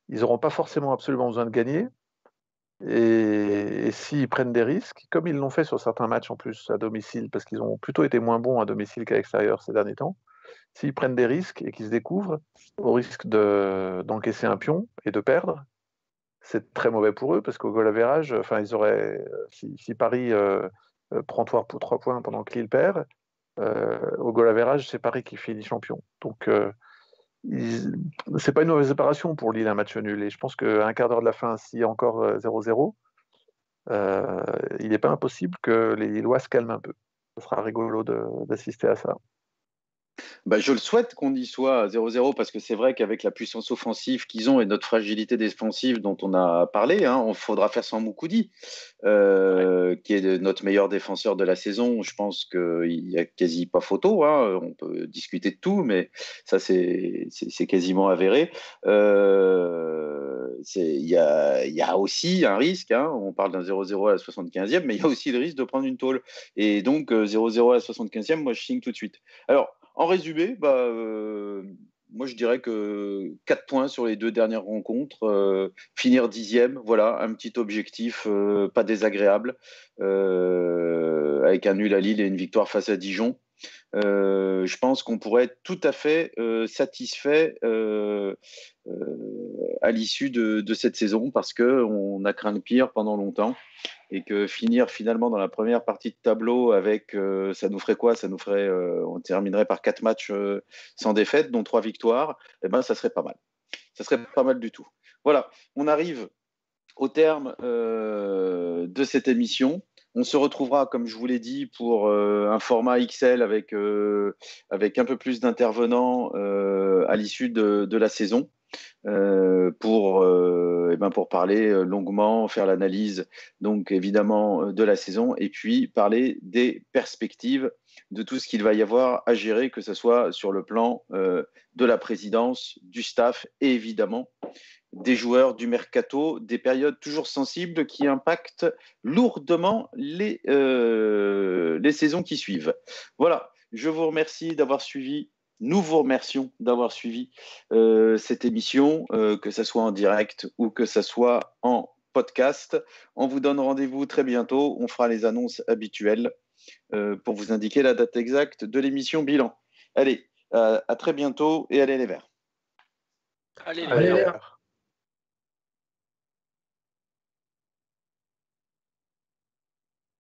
ils n'auront pas forcément absolument besoin de gagner. Et, s'ils prennent des risques, comme ils l'ont fait sur certains matchs en plus à domicile, parce qu'ils ont plutôt été moins bons à domicile qu'à l'extérieur ces derniers temps, s'ils prennent des risques et qu'ils se découvrent, au risque d'encaisser un pion et de perdre, c'est très mauvais pour eux, parce qu'au goal average, enfin, ils auraient, si, Paris euh, euh, prend trois, trois points pendant que Lille perd, euh, au goal average, c'est Paris qui finit champion. Donc, c'est pas une mauvaise opération pour Lille un match nul. Et je pense qu'un quart d'heure de la fin, si encore 0-0, euh, euh, il n'est pas impossible que les Lillois se calment un peu. Ce sera rigolo d'assister à ça. Bah, je le souhaite qu'on y soit à 0-0 parce que c'est vrai qu'avec la puissance offensive qu'ils ont et notre fragilité défensive dont on a parlé, hein, on faudra faire sans Moukoudi, euh, qui est notre meilleur défenseur de la saison. Je pense qu'il n'y a quasi pas photo. Hein. On peut discuter de tout, mais ça, c'est quasiment avéré. Euh, il y, a, y, a, aussi un risque. Hein. On parle d'un 0-0 à la 75e, mais il y a aussi le risque de prendre une tôle. Et donc, 0-0 euh, à la 75e, moi, je signe tout de suite. Alors, en résumé, bah, euh, moi je dirais que 4 points sur les deux dernières rencontres, euh, finir dixième, voilà, un petit objectif euh, pas désagréable, avec un nul à Lille et une victoire face à Dijon. je pense qu'on pourrait être tout à fait satisfait à l'issue de, cette saison parce qu'on a craint le pire pendant longtemps et que finir finalement dans la première partie de tableau avec, euh, ça nous ferait quoi? Ça nous ferait, euh, on terminerait par quatre matchs euh, sans défaite, dont trois victoires. Eh ben, ça serait pas mal. Ça serait pas mal du tout. Voilà, on arrive au terme de cette émission. On se retrouvera, comme je vous l'ai dit, pour un format XL avec, avec un peu plus d'intervenants à l'issue de, de, la saison. Euh, pour, euh, eh ben pour parler euh, longuement, faire l'analyse donc évidemment de la saison et puis parler des perspectives de tout ce qu'il va y avoir à gérer, que ce soit sur le plan de la présidence, du staff et évidemment des joueurs, du mercato, des périodes toujours sensibles qui impactent lourdement les, les saisons qui suivent. Voilà, je vous remercie d'avoir suivi nous vous remercions d'avoir suivi euh, cette émission, euh, que ce soit en direct ou que ce soit en podcast. On vous donne rendez-vous très bientôt. On fera les annonces habituelles euh, pour vous indiquer la date exacte de l'émission bilan. Allez, à très bientôt et allez les verts. Allez les verts.